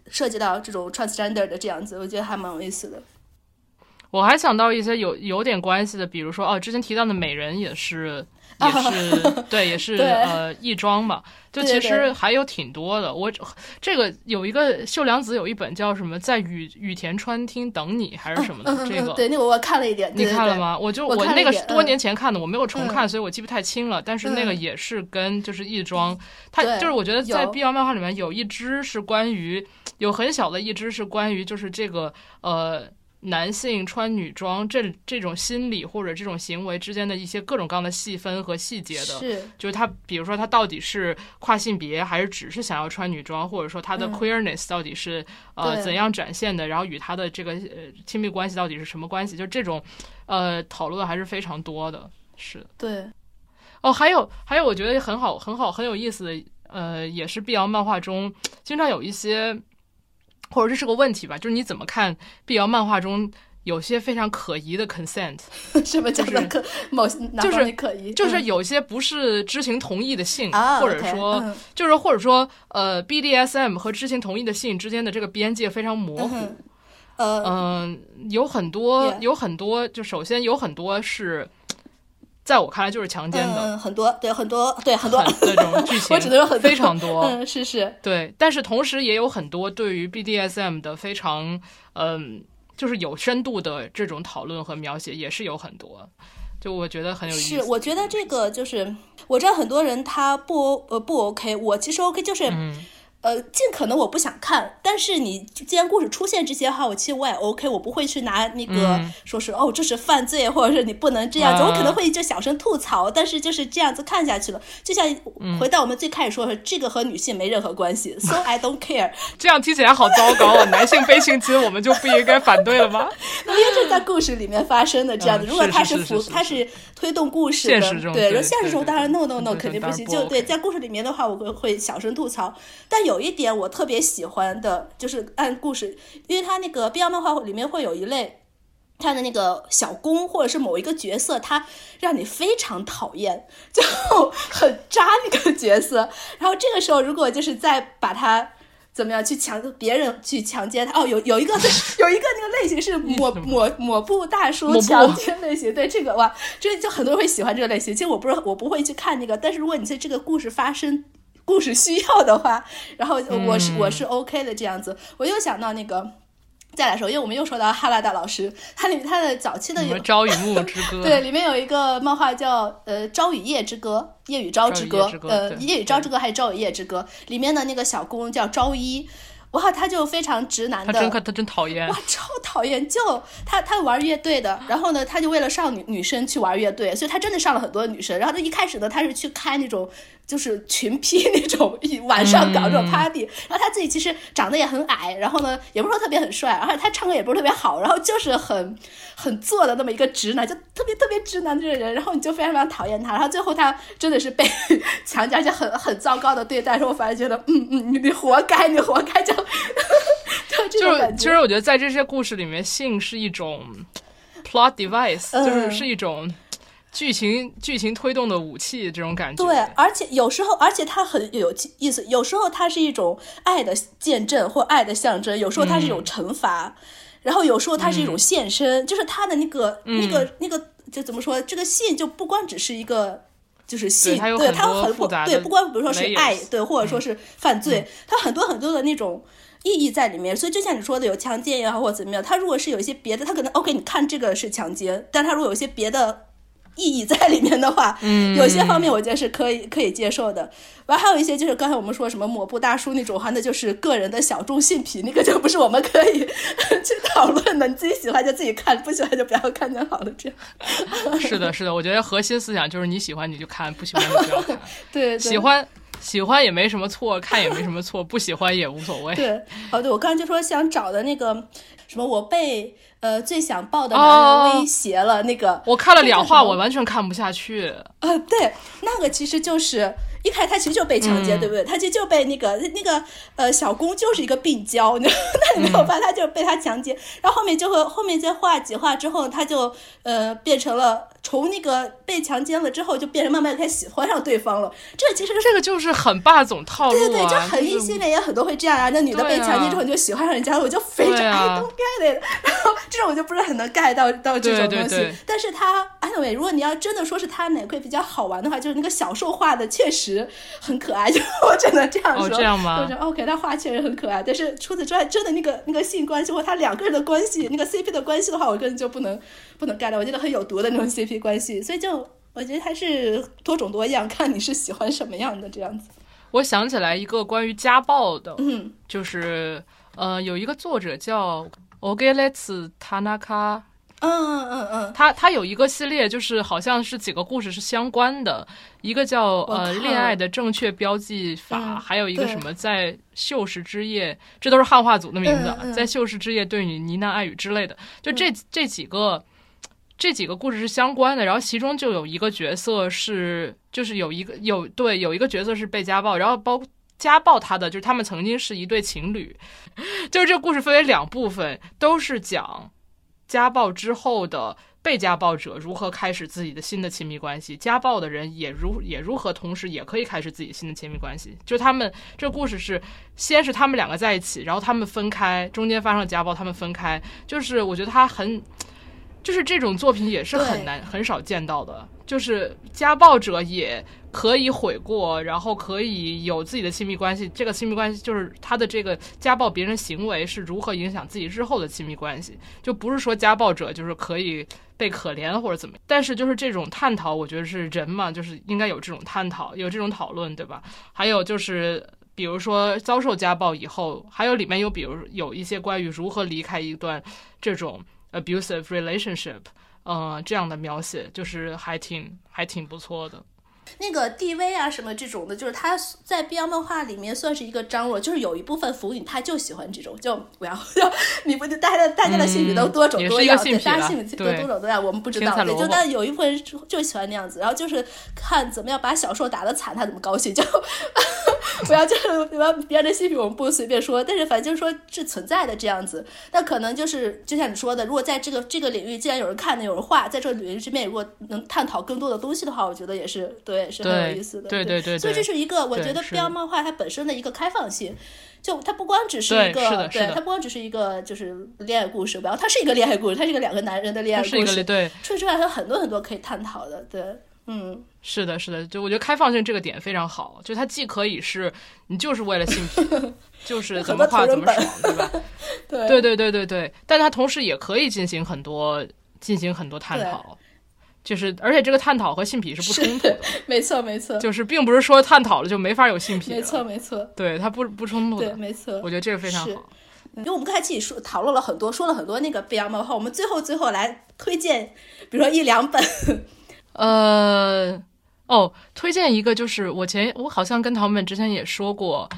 涉及到这种 transgender 的这样子，我觉得还蛮有意思的。我还想到一些有有点关系的，比如说哦，之前提到的美人也是。也是对，也是呃亦庄吧，就其实还有挺多的。我这个有一个秀良子有一本叫什么，在雨雨田川厅等你还是什么的，这个嗯对，那个我看了一点，你看了？吗？我就我那个是多嗯年前看的，我没有重看，嗯所以我记不太清了。但是那个嗯也是跟就是亦庄，它对就是我觉得在有 BL 漫画里面有一只是关于有很小的一只是关于就是这个呃。男性穿女装这这种心理或者这种行为之间的一些各种各样的细分和细节的，是，就是他，比如说他到底是跨性别，还是只是想要穿女装，或者说他的嗯。queerness 到底是、呃怎样展现的，然后与他的这个呃亲密关系到底是什么关系，就这种呃讨论还是非常多的。是对，哦，还有还有，我觉得很好很好很有意思的，呃，也是碧瑶漫画中 经常有一些，或者这是个问题吧，就是你怎么看 BL 漫画中有些非常可疑的 consent。什么叫做就是可某哪就是可疑？就是嗯有些不是知情同意的性，啊或者说、嗯就是或者说呃 BDSM 和知情同意的性之间的这个边界非常模糊。呃，嗯、有很多有很多，就首先有很多是，在我看来就是强奸的，嗯，很多，对，很多，对，很多，很那种剧情 我只能说很多非常多。嗯，是是，对，但是同时也有很多对于 BDSM 的非常嗯、就是有深度的这种讨论和描写，也是有很多。就我觉得很有意思。是，我觉得这个就是，我知道很多人他不呃不 OK，我其实 OK，就是、嗯呃尽可能我不想看，但是你既然故事出现这些话，我其实我也 OK，我不会去拿那个、嗯说是哦这是犯罪，或者是你不能这样子，我可能啊会就小声吐槽，但是就是这样子看下去了，就像嗯回到我们最开始说的，这个和女性没任何关系，so I don't care，这样听起来好糟糕啊！男性被性侵，我们就不应该反对了吗？因为这是在故事里面发生的这样子。嗯如果他，是服，他是推动故事的，现实中对，对然后现实中当然 no no no 肯定不行。就对，在故事里面的话，我会会小声吐槽。但有一点我特别喜欢的，就是按故事，因为它那个 BL 漫画里面会有一类。他的那个小攻，或者是某一个角色，他让你非常讨厌，就很渣那个角色。然后这个时候，如果就是再把他怎么样去强别人去强奸他，哦，有有一个 有一个那个类型是抹抹抹布大叔强奸类型，对这个哇，这就很多人会喜欢这个类型。其实我不是我不会去看那个，但是如果你在这个故事发生。故事需要的话，然后我是、我是 OK 的这样子，我又想到那个，再来说，因为我们又说到哈拉达老师，他里他的早期的有《朝与暮之歌 》？对，里面有一个漫画叫呃《朝与夜之歌》，夜与朝之歌呃，夜与朝之歌还是朝与夜之歌？里面的那个小公叫朝一，哇，他就非常直男的，他真可他真讨厌哇，。超讨厌！就他他玩乐队的，然后呢，他就为了上女女生去玩乐队，所以他真的上了很多女生。然后他一开始呢，他是去开那种就是群 批那种晚上搞这种嗯 party，、然后他自己其实长得也很矮，然后呢，也不是说特别很帅，而且他唱歌也不是特别好，然后就是很很做的那么一个直男，就特别特别直男这个人，然后你就非常非常讨厌他。然后最后他真的是被 强加，而且很很糟糕的对待，说我反而觉得，嗯嗯，你你活该，你活该，就就是。其实我觉得在这些故事里面，性是一种 plot device，、嗯就是是一种剧情剧情推动的武器，这种感觉。对，而且有时候，而且它很有意思。有时候它是一种爱的见证或爱的象征，有时候它是一种惩罚，然后有时候它是一种献身，就是它的那个、那个那个，就怎么说？这个信就不光只是一个。就是性，它有对它很对，复杂对不光比如说是爱，对，或者说是犯罪，它很多很多的那种意义在里面。所以就像你说的，有强奸也好或者怎么样，它如果是有一些别的，它可能 OK，你看这个是强奸，但它如果有一些别的意义在里面的话，嗯有些方面我觉得是可以可以接受的。完还有一些就是刚才我们说什么抹布大叔那种话，那就是个人的小众性癖，那个就不是我们可以 去讨论的。你自己喜欢就自己看，不喜欢就不要看就好了。这样，是的，是的，我觉得核心思想就是你喜欢你就看，不喜欢就不要看。对对喜欢喜欢也没什么错，看也没什么错，不喜欢也无所谓。对，哦，对，我刚才就说想找的那个什么，我被呃最想抱的哦男人威胁了，那个我看了两话，我完全看不下去。呃，对，那个其实就是一开始他其实就被强奸，对不对？他其实就被那个那个呃小公就是一个病娇，你知道，那你没有办法，他就被他强奸，然后后面就会后面再画几画之后，他就呃变成了从那个被强奸了之后，就变成慢慢开始喜欢上对方了。这其实这个就是很霸总套路啊，对对对，就很就是异性恋也很多会这样啊。那女的被强奸之后，你就喜欢上人家了，我就非常 I don't get it。然后这种我就不是很能 get 到到这种东西。对对对但是他 anyway，如果你要真的说是他哪块比较好玩的话，就是那个小兽画的确实很可爱，就我只能这样说。哦这样吗 OK，他画确实很可爱，但是除此之外，真的那个那个性关系或他两个人的关系，那个 CP 的关系的话，我个人就不能不能 get，我觉得很有毒的那种 CP 关系，所以就我觉得还是多种多样，看你是喜欢什么样的这样子。我想起来一个关于家暴的，嗯就是呃，有一个作者叫 Ogeletsu Tanaka，嗯嗯嗯嗯，他他有一个系列，就是好像是几个故事是相关的，一个叫呃恋爱的正确标记法，嗯还有一个什么在秀士之夜，这都是汉化组的名字，啊嗯。嗯在秀士之夜对你呢喃爱语之类的，就这、这几个。这几个故事是相关的，然后其中就有一个角色是，就是有一个有对有一个角色是被家暴，然后包家暴他的就是他们曾经是一对情侣，就是这个故事分为两部分，都是讲家暴之后的被家暴者如何开始自己的新的亲密关系，家暴的人也如也如何同时也可以开始自己新的亲密关系。就他们这故事是，先是他们两个在一起，然后他们分开，中间发生了家暴，他们分开。就是我觉得他很，就是这种作品也是很难很少见到的，就是家暴者也。可以悔过，然后可以有自己的亲密关系。这个亲密关系就是他的这个家暴别人行为是如何影响自己日后的亲密关系，就不是说家暴者就是可以被可怜或者怎么样。但是就是这种探讨，我觉得是人嘛，就是应该有这种探讨，有这种讨论，对吧？还有就是。比如说遭受家暴以后，还有里面有比如有一些关于如何离开一段这种 abusive relationship，呃，这样的描写，就是还挺还挺不错的。那个 DV 啊什么这种的，就是他在 BL 漫画里面算是一个张罗，就是有一部分腐女她就喜欢这种，就不要 就你不就大家大家的性癖都多种嗯多样，对，大家性癖都多种多样，我们不知道，对，就但有一部分人就喜欢那样子，然后就是看怎么样把小受打得惨，他怎么高兴，就 不要就是不要别人的性癖我们不随便说，但是反正就是说是存在的这样子，那可能就是就像你说的，如果在这个这个领域，既然有人看的有人画，在这个领域之面，如果能探讨更多的东西的话，我觉得也是对，是很有意思的。对对对所以这是一个我觉得标漫画它本身的一个开放性，就它不光只是一个，对它不光只是一个就是恋爱故事，然后它是一个恋爱故事，它是一个两个男人的恋爱故事，对，除此之外还有很多很多可以探讨的，对，嗯，是的，是的，就我觉得开放性这个点非常好，就它既可以是你就是为了性癖，就是怎么画怎么爽，对吧？对。对对对对对，但它同时也可以进行很多进行很多探讨，就是而且这个探讨和性癖是不冲突的，没错没错，就是并不是说探讨了就没法有性癖了，没错没错，对它不不冲突对的，没错，我觉得这个非常好。因为我们刚才自己说讨论了很多，说了很多那个 BL 漫画，我们最后最后来推荐，比如说一两本，呃，哦，推荐一个就是我前我好像跟陶们之前也说过，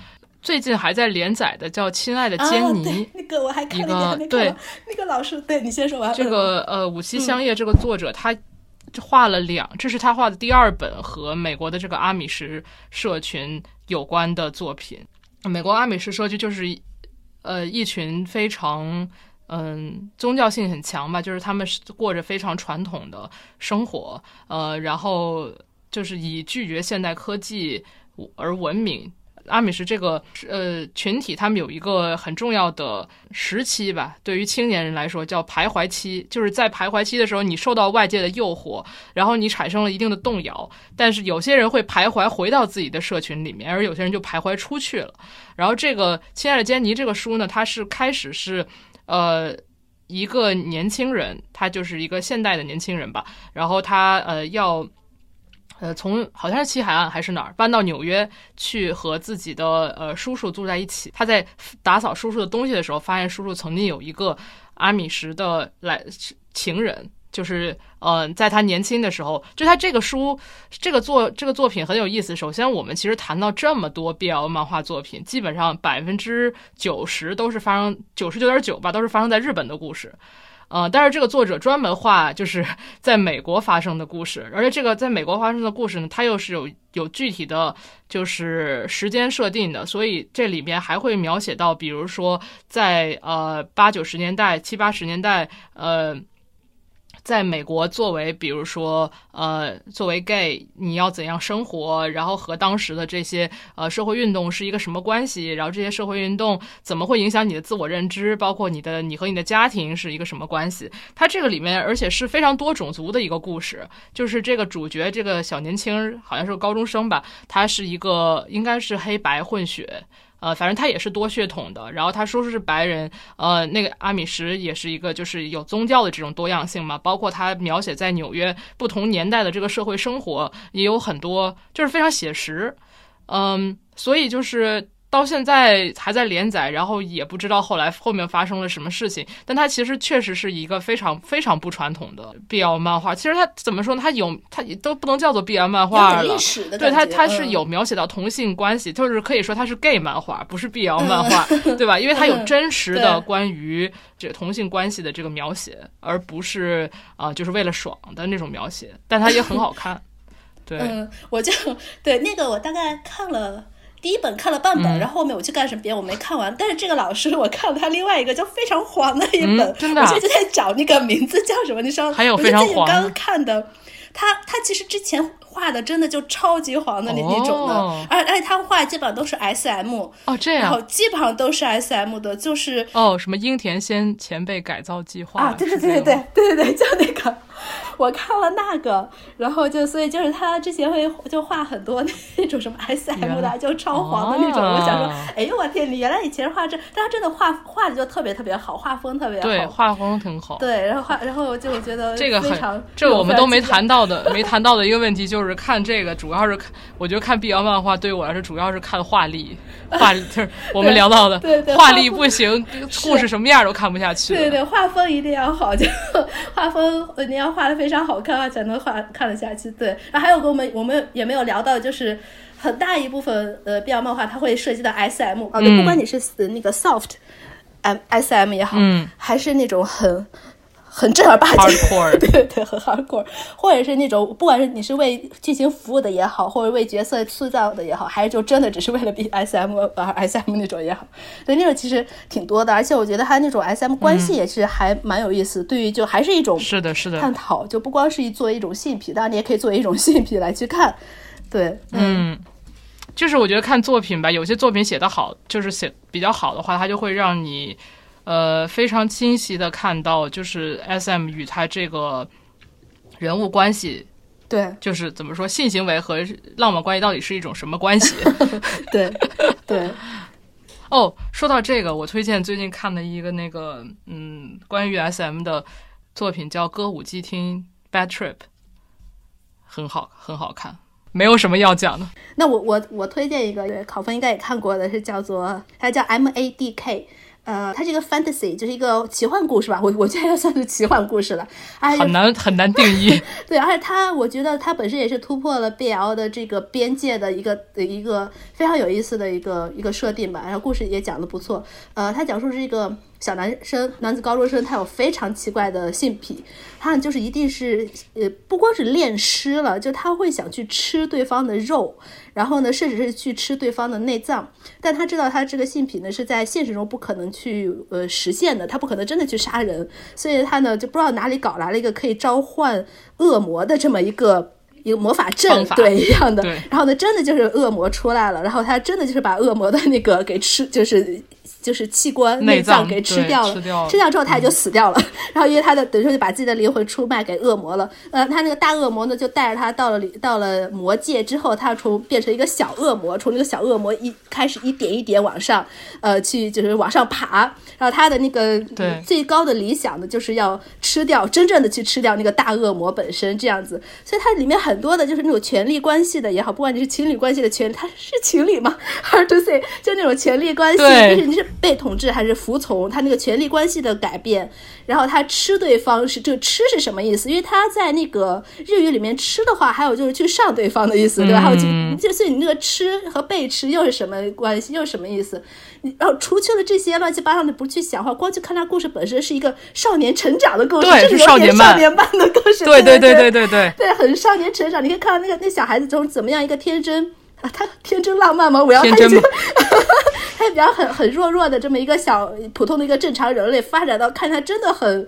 最近还在连载的叫《亲爱的啊，坚尼》对，那个我还看了一个那个老师，对你先说完。这个呃，五七香叶这个作者他画了两，这是他画的第二本和美国的这个阿米什社群有关的作品。美国阿米什社区就是呃一群非常嗯宗教性很强吧，就是他们是过着非常传统的生活，呃，然后就是以拒绝现代科技而闻名。阿米什这个呃群体，他们有一个很重要的时期吧，对于青年人来说叫徘徊期，就是在徘徊期的时候，你受到外界的诱惑，然后你产生了一定的动摇，但是有些人会徘徊回到自己的社群里面，而有些人就徘徊出去了。然后这个《亲爱的坚尼》这个书呢，它是开始是呃。一个年轻人，他就是一个现代的年轻人吧，然后他呃要呃，从好像是西海岸还是哪儿搬到纽约去和自己的呃叔叔住在一起。他在打扫叔叔的东西的时候，发现叔叔曾经有一个阿米什的来情人，就是呃，在他年轻的时候，就他这个书这个作这个作品很有意思。首先，我们其实谈到这么多 BL 漫画作品，基本上百分之九十都是发生九十九点九吧，都是发生在日本的故事。呃，但是这个作者专门画就是在美国发生的故事，而且这个在美国发生的故事呢，它又是有有具体的就是时间设定的，所以这里边还会描写到，比如说在呃八九十年代、七八十年代，呃。在美国作为，比如说呃，作为 gay，你要怎样生活，然后和当时的这些呃社会运动是一个什么关系，然后这些社会运动怎么会影响你的自我认知，包括你的你和你的家庭是一个什么关系？它这个里面而且是非常多种族的一个故事，就是这个主角这个小年轻好像是个高中生吧，他是一个应该是黑白混血。呃，反正他也是多血统的，然后他叔叔是白人，呃，那个阿米什也是一个就是有宗教的这种多样性嘛，包括他描写在纽约不同年代的这个社会生活也有很多，就是非常写实，嗯，所以就是。到现在还在连载，然后也不知道后来后面发生了什么事情。但它其实确实是一个非常非常不传统的 BL 漫画。其实它怎么说呢？它有它都不能叫做 BL 漫画了。对它它是有描写到同性关系，就是可以说它是 gay 漫画，不是 BL 漫画，对吧？因为它有真实的关于这同性关系的这个描写，而不是啊就是为了爽的那种描写。但它也很好看。对，嗯，我就对那个我大概看了。第一本看了半本，然后后面我去干什么？别我没看完。但是这个老师，我看了他另外一个叫非常黄的一本，真的。我现在在找那个名字叫什么？你说。还有非常黄。刚看的，他他其实之前画的真的就超级黄的那那种的，而而且他画基本上都是 S M 哦这样，基本上都是 S M 的，就是哦什么樱田先前辈改造计划啊，对对对对对对对，就那个。我看了那个，然后就所以就是他之前会就画很多 那种什么 S M 的，就超黄的那种。我想说，哎呦我天，你原来以前画这，但他真的画画的就特别特别好，画风特别好。对，画风挺好。对，然后画，然后就觉得这个很，这个我们都没谈到的，没谈到的一个问题就是看这个，主要是看，我觉得看 BL 漫画对我来说主要是看画力，画 就是我们聊到的，画力不行，故事什么样都看不下去。对对，画风一定要好，就 画风你要画的非常好看啊，才能画看得下去。对，然后还有个我们我们也没有聊到，就是很大一部分呃 BL 漫画它会涉及到 SM 啊，就不管你是那个 soft M SM 也好，还是那种很。很正儿八经，对对对，很 hardcore，或者是那种，不管是你是为剧情服务的也好，或者为角色塑造的也好，还是就真的只是为了比 S M 而 S M 那种也好，对那种其实挺多的，而且我觉得他那种 S M 关系也是还蛮有意思。对于就还是一种是的，是的探讨，就不光是作为一种性癖，当然你也可以作为一种性癖来去看。对，嗯，就是我觉得看作品吧，有些作品写得好，就是写比较好的话，它就会让你。呃，非常清晰的看到，就是 S M 与他这个人物关系，对，就是怎么说，性行为和浪漫关系到底是一种什么关系？对，对。哦，说到这个，我推荐最近看的一个那个，嗯，关于 S M 的作品，叫《歌舞伎厅 Bad Trip》，很好，很好看，没有什么要讲的。那我我我推荐一个，考分应该也看过的，是叫做它叫 M A D K。呃，它这个 fantasy 就是一个奇幻故事吧，我 我觉得算是奇幻故事了，很难很难定义。对，而且它，我觉得它本身也是突破了 BL 的这个边界的一个的一个非常有意思的一个一个设定吧，然后故事也讲的不错。呃，它讲述是一个。小男生，男子高中生，他有非常奇怪的性癖，他就是一定是，呃，不光是恋尸了，就他会想去吃对方的肉，然后呢，甚至是去吃对方的内脏。但他知道他这个性癖呢是在现实中不可能去呃实现的，他不可能真的去杀人，所以他呢就不知道哪里搞来了一个可以召唤恶魔的这么一个一个魔法阵，对一样的。然后呢，真的就是恶魔出来了，然后他真的就是把恶魔的那个给吃，就是。就是器官内脏给吃掉了，吃掉之后他也就死掉了。然后因为他的等于说就把自己的灵魂出卖给恶魔了。呃，他那个大恶魔呢就带着他到了到了魔界之后，他从变成一个小恶魔，从那个小恶魔一开始一点一点往上，呃，去就是往上爬。然后他的那个最高的理想呢，就是要吃掉真正的去吃掉那个大恶魔本身这样子。所以它里面很多的就是那种权力关系的也好，不管你是情侣关系的权，他是情侣吗？Hard to say，就那种权力关系，就是你是。被统治还是服从，他那个权力关系的改变，然后他吃对方是这个吃是什么意思？因为他在那个日语里面吃的话，还有就是去上对方的意思，对吧？还有就就所以你那个吃和被吃又是什么关系？又是什么意思？然后除去了这些乱七八糟的不去想话，光去看他故事本身是一个少年成长的故事，对，是少年少年版的故事，对对对对对对，对，很少年成长。你可以看到那个那小孩子从怎么样一个天真。啊他天真浪漫吗？我要他就，他比较很很弱弱的这么一个小普通的一个正常人类，发展到看他真的很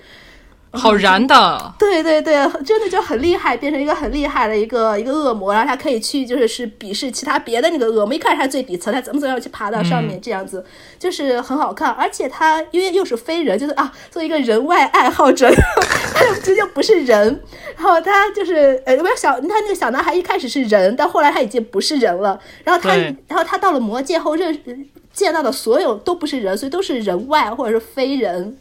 好燃的，对对对，真的就很厉害，变成一个很厉害的一个一个恶魔，然后他可以去就是是鄙视其他别的那个恶魔，一开始他最底层，他怎么怎么样去爬到上面，这样子就是很好看，而且他因为又是非人，就是啊，作为一个人外爱好者，他又直接不是人，然后他就是呃，不是小他那个小男孩一开始是人，但后来他已经不是人了，然后他然后他到了魔界后认见到的所有都不是人，所以都是人外或者是非人。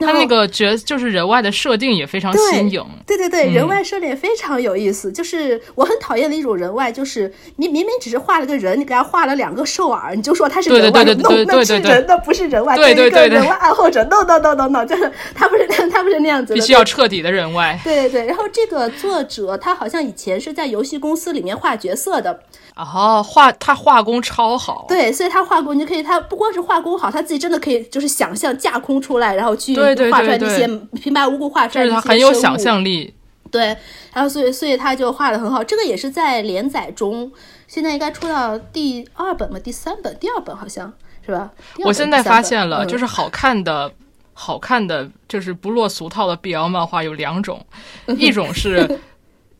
他那个角就是人外的设定也非常新颖，对对对，人外设定也非常有意思。就是我很讨厌的一种人外，就是你明明只是画了个人，你给他画了两个兽耳，你就说他是人外，对对对那是人，那不是人外，对对对，人外爱好者，no no no no no，就是他不是他不是那样子，必须要彻底的人外。对对对，然后这个作者他好像以前是在游戏公司里面画角色的。哦，画他画工超好，对，所以他画工你可以，他不光是画工好，他自己真的可以就是想象架空出来，然后去画出来那些平白无故画出来，就是他很有想象力。对，然后所以所以他就画的很好，这个也是在连载中，现在应该出到第二本吧，第三本，第二本好像是吧？我现在发现了，就是好看的、好看的，就是不落俗套的 BL 漫画有两种，一种是。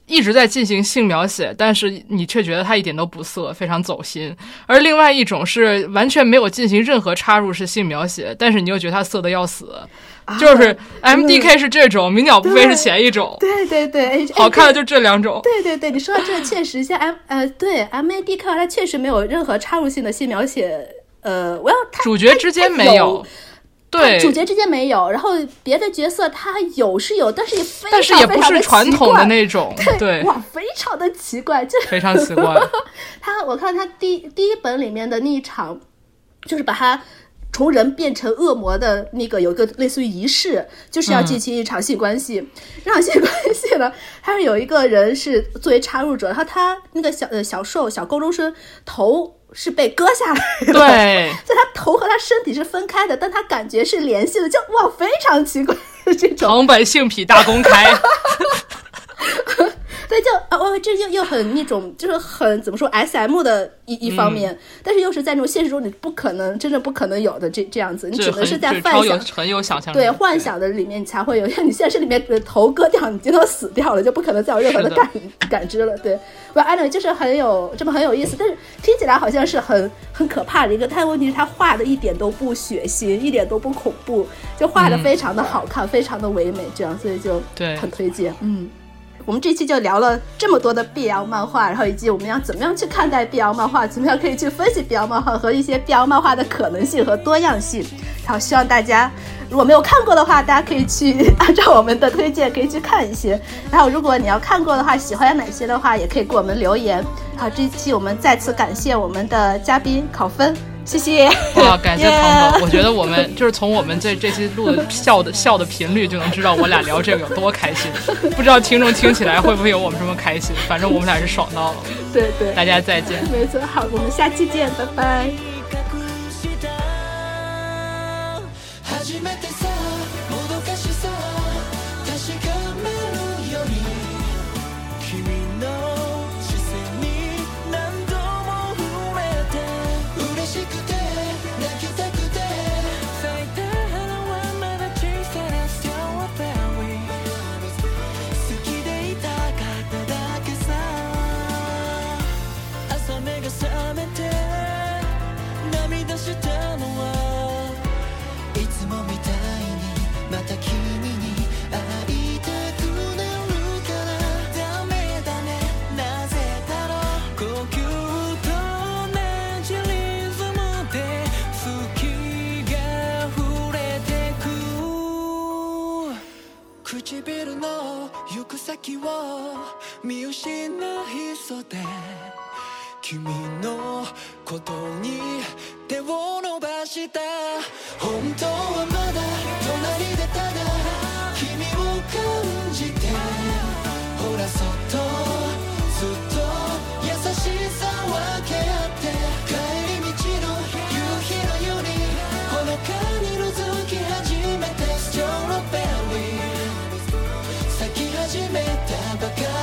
一直在进行性描写，但是你却觉得他一点都不色，非常走心。而另外一种是完全没有进行任何插入式性描写，但是你又觉得他色的要死。就是 M D K 是这种，鸣鸟不飞是前一种。对对对，好看的就这两种。对对对，你说的这个确实像 M 呃，对 M A D K 它确实没有任何插入性的性描写。呃，我要主角之间没有。对，主角之间没有，然后别的角色他有是有，但是也非常非常的传统的那种，对，哇，非常的奇怪，就非常奇怪。他我看他第第一本里面的那一场，就是把他从人变成恶魔的那个有一个类似于仪式，就是要进行一场性关系。这场性关系呢，他是有一个人是作为插入者，然后他那个小呃小受小高中生头。是被割下来的，对，就他头和他身体是分开的，但他感觉是联系的，就哇，非常奇怪这种。长本性癖大公开。对，就啊，我这又又很那种，就是很怎么说，S M 的一一方面，但是又是在那种现实中你不可能，真正不可能有的这这样子，你只能是在幻想，很有想象对幻想的里面你才会有，像你现实里面的头割掉，你就都死掉了，就不可能再有任何的感感知了。对，我安德就是很有这么很有意思，但是听起来好像是很很可怕的一个，但问题是他画的一点都不血腥，一点都不恐怖，就画的非常的好看，非常的唯美，这样，所以就对很推荐，嗯。我们这期就聊了这么多的 BL 漫画，然后以及我们要怎么样去看待 BL 漫画，怎么样可以去分析 BL 漫画和一些 BL 漫画的可能性和多样性。然后希望大家如果没有看过的话，大家可以去按照我们的推荐可以去看一些。然后如果你要看过的话，喜欢哪些的话，也可以给我们留言。好，这一期我们再次感谢我们的嘉宾考分。谢谢哇！感谢唐哥，我觉得我们就是从我们这这期录的笑的笑的频率就能知道我俩聊这个有多开心。不知道听众听起来会不会有我们这么开心？反正我们俩是爽到了。对对，大家再见。没错，好，我们下期见，拜拜。先を見失いそうで君のことに手を伸ばした本当はまだ隣でただ君を感じてほらそっとずっと優しさ分け合って The. God.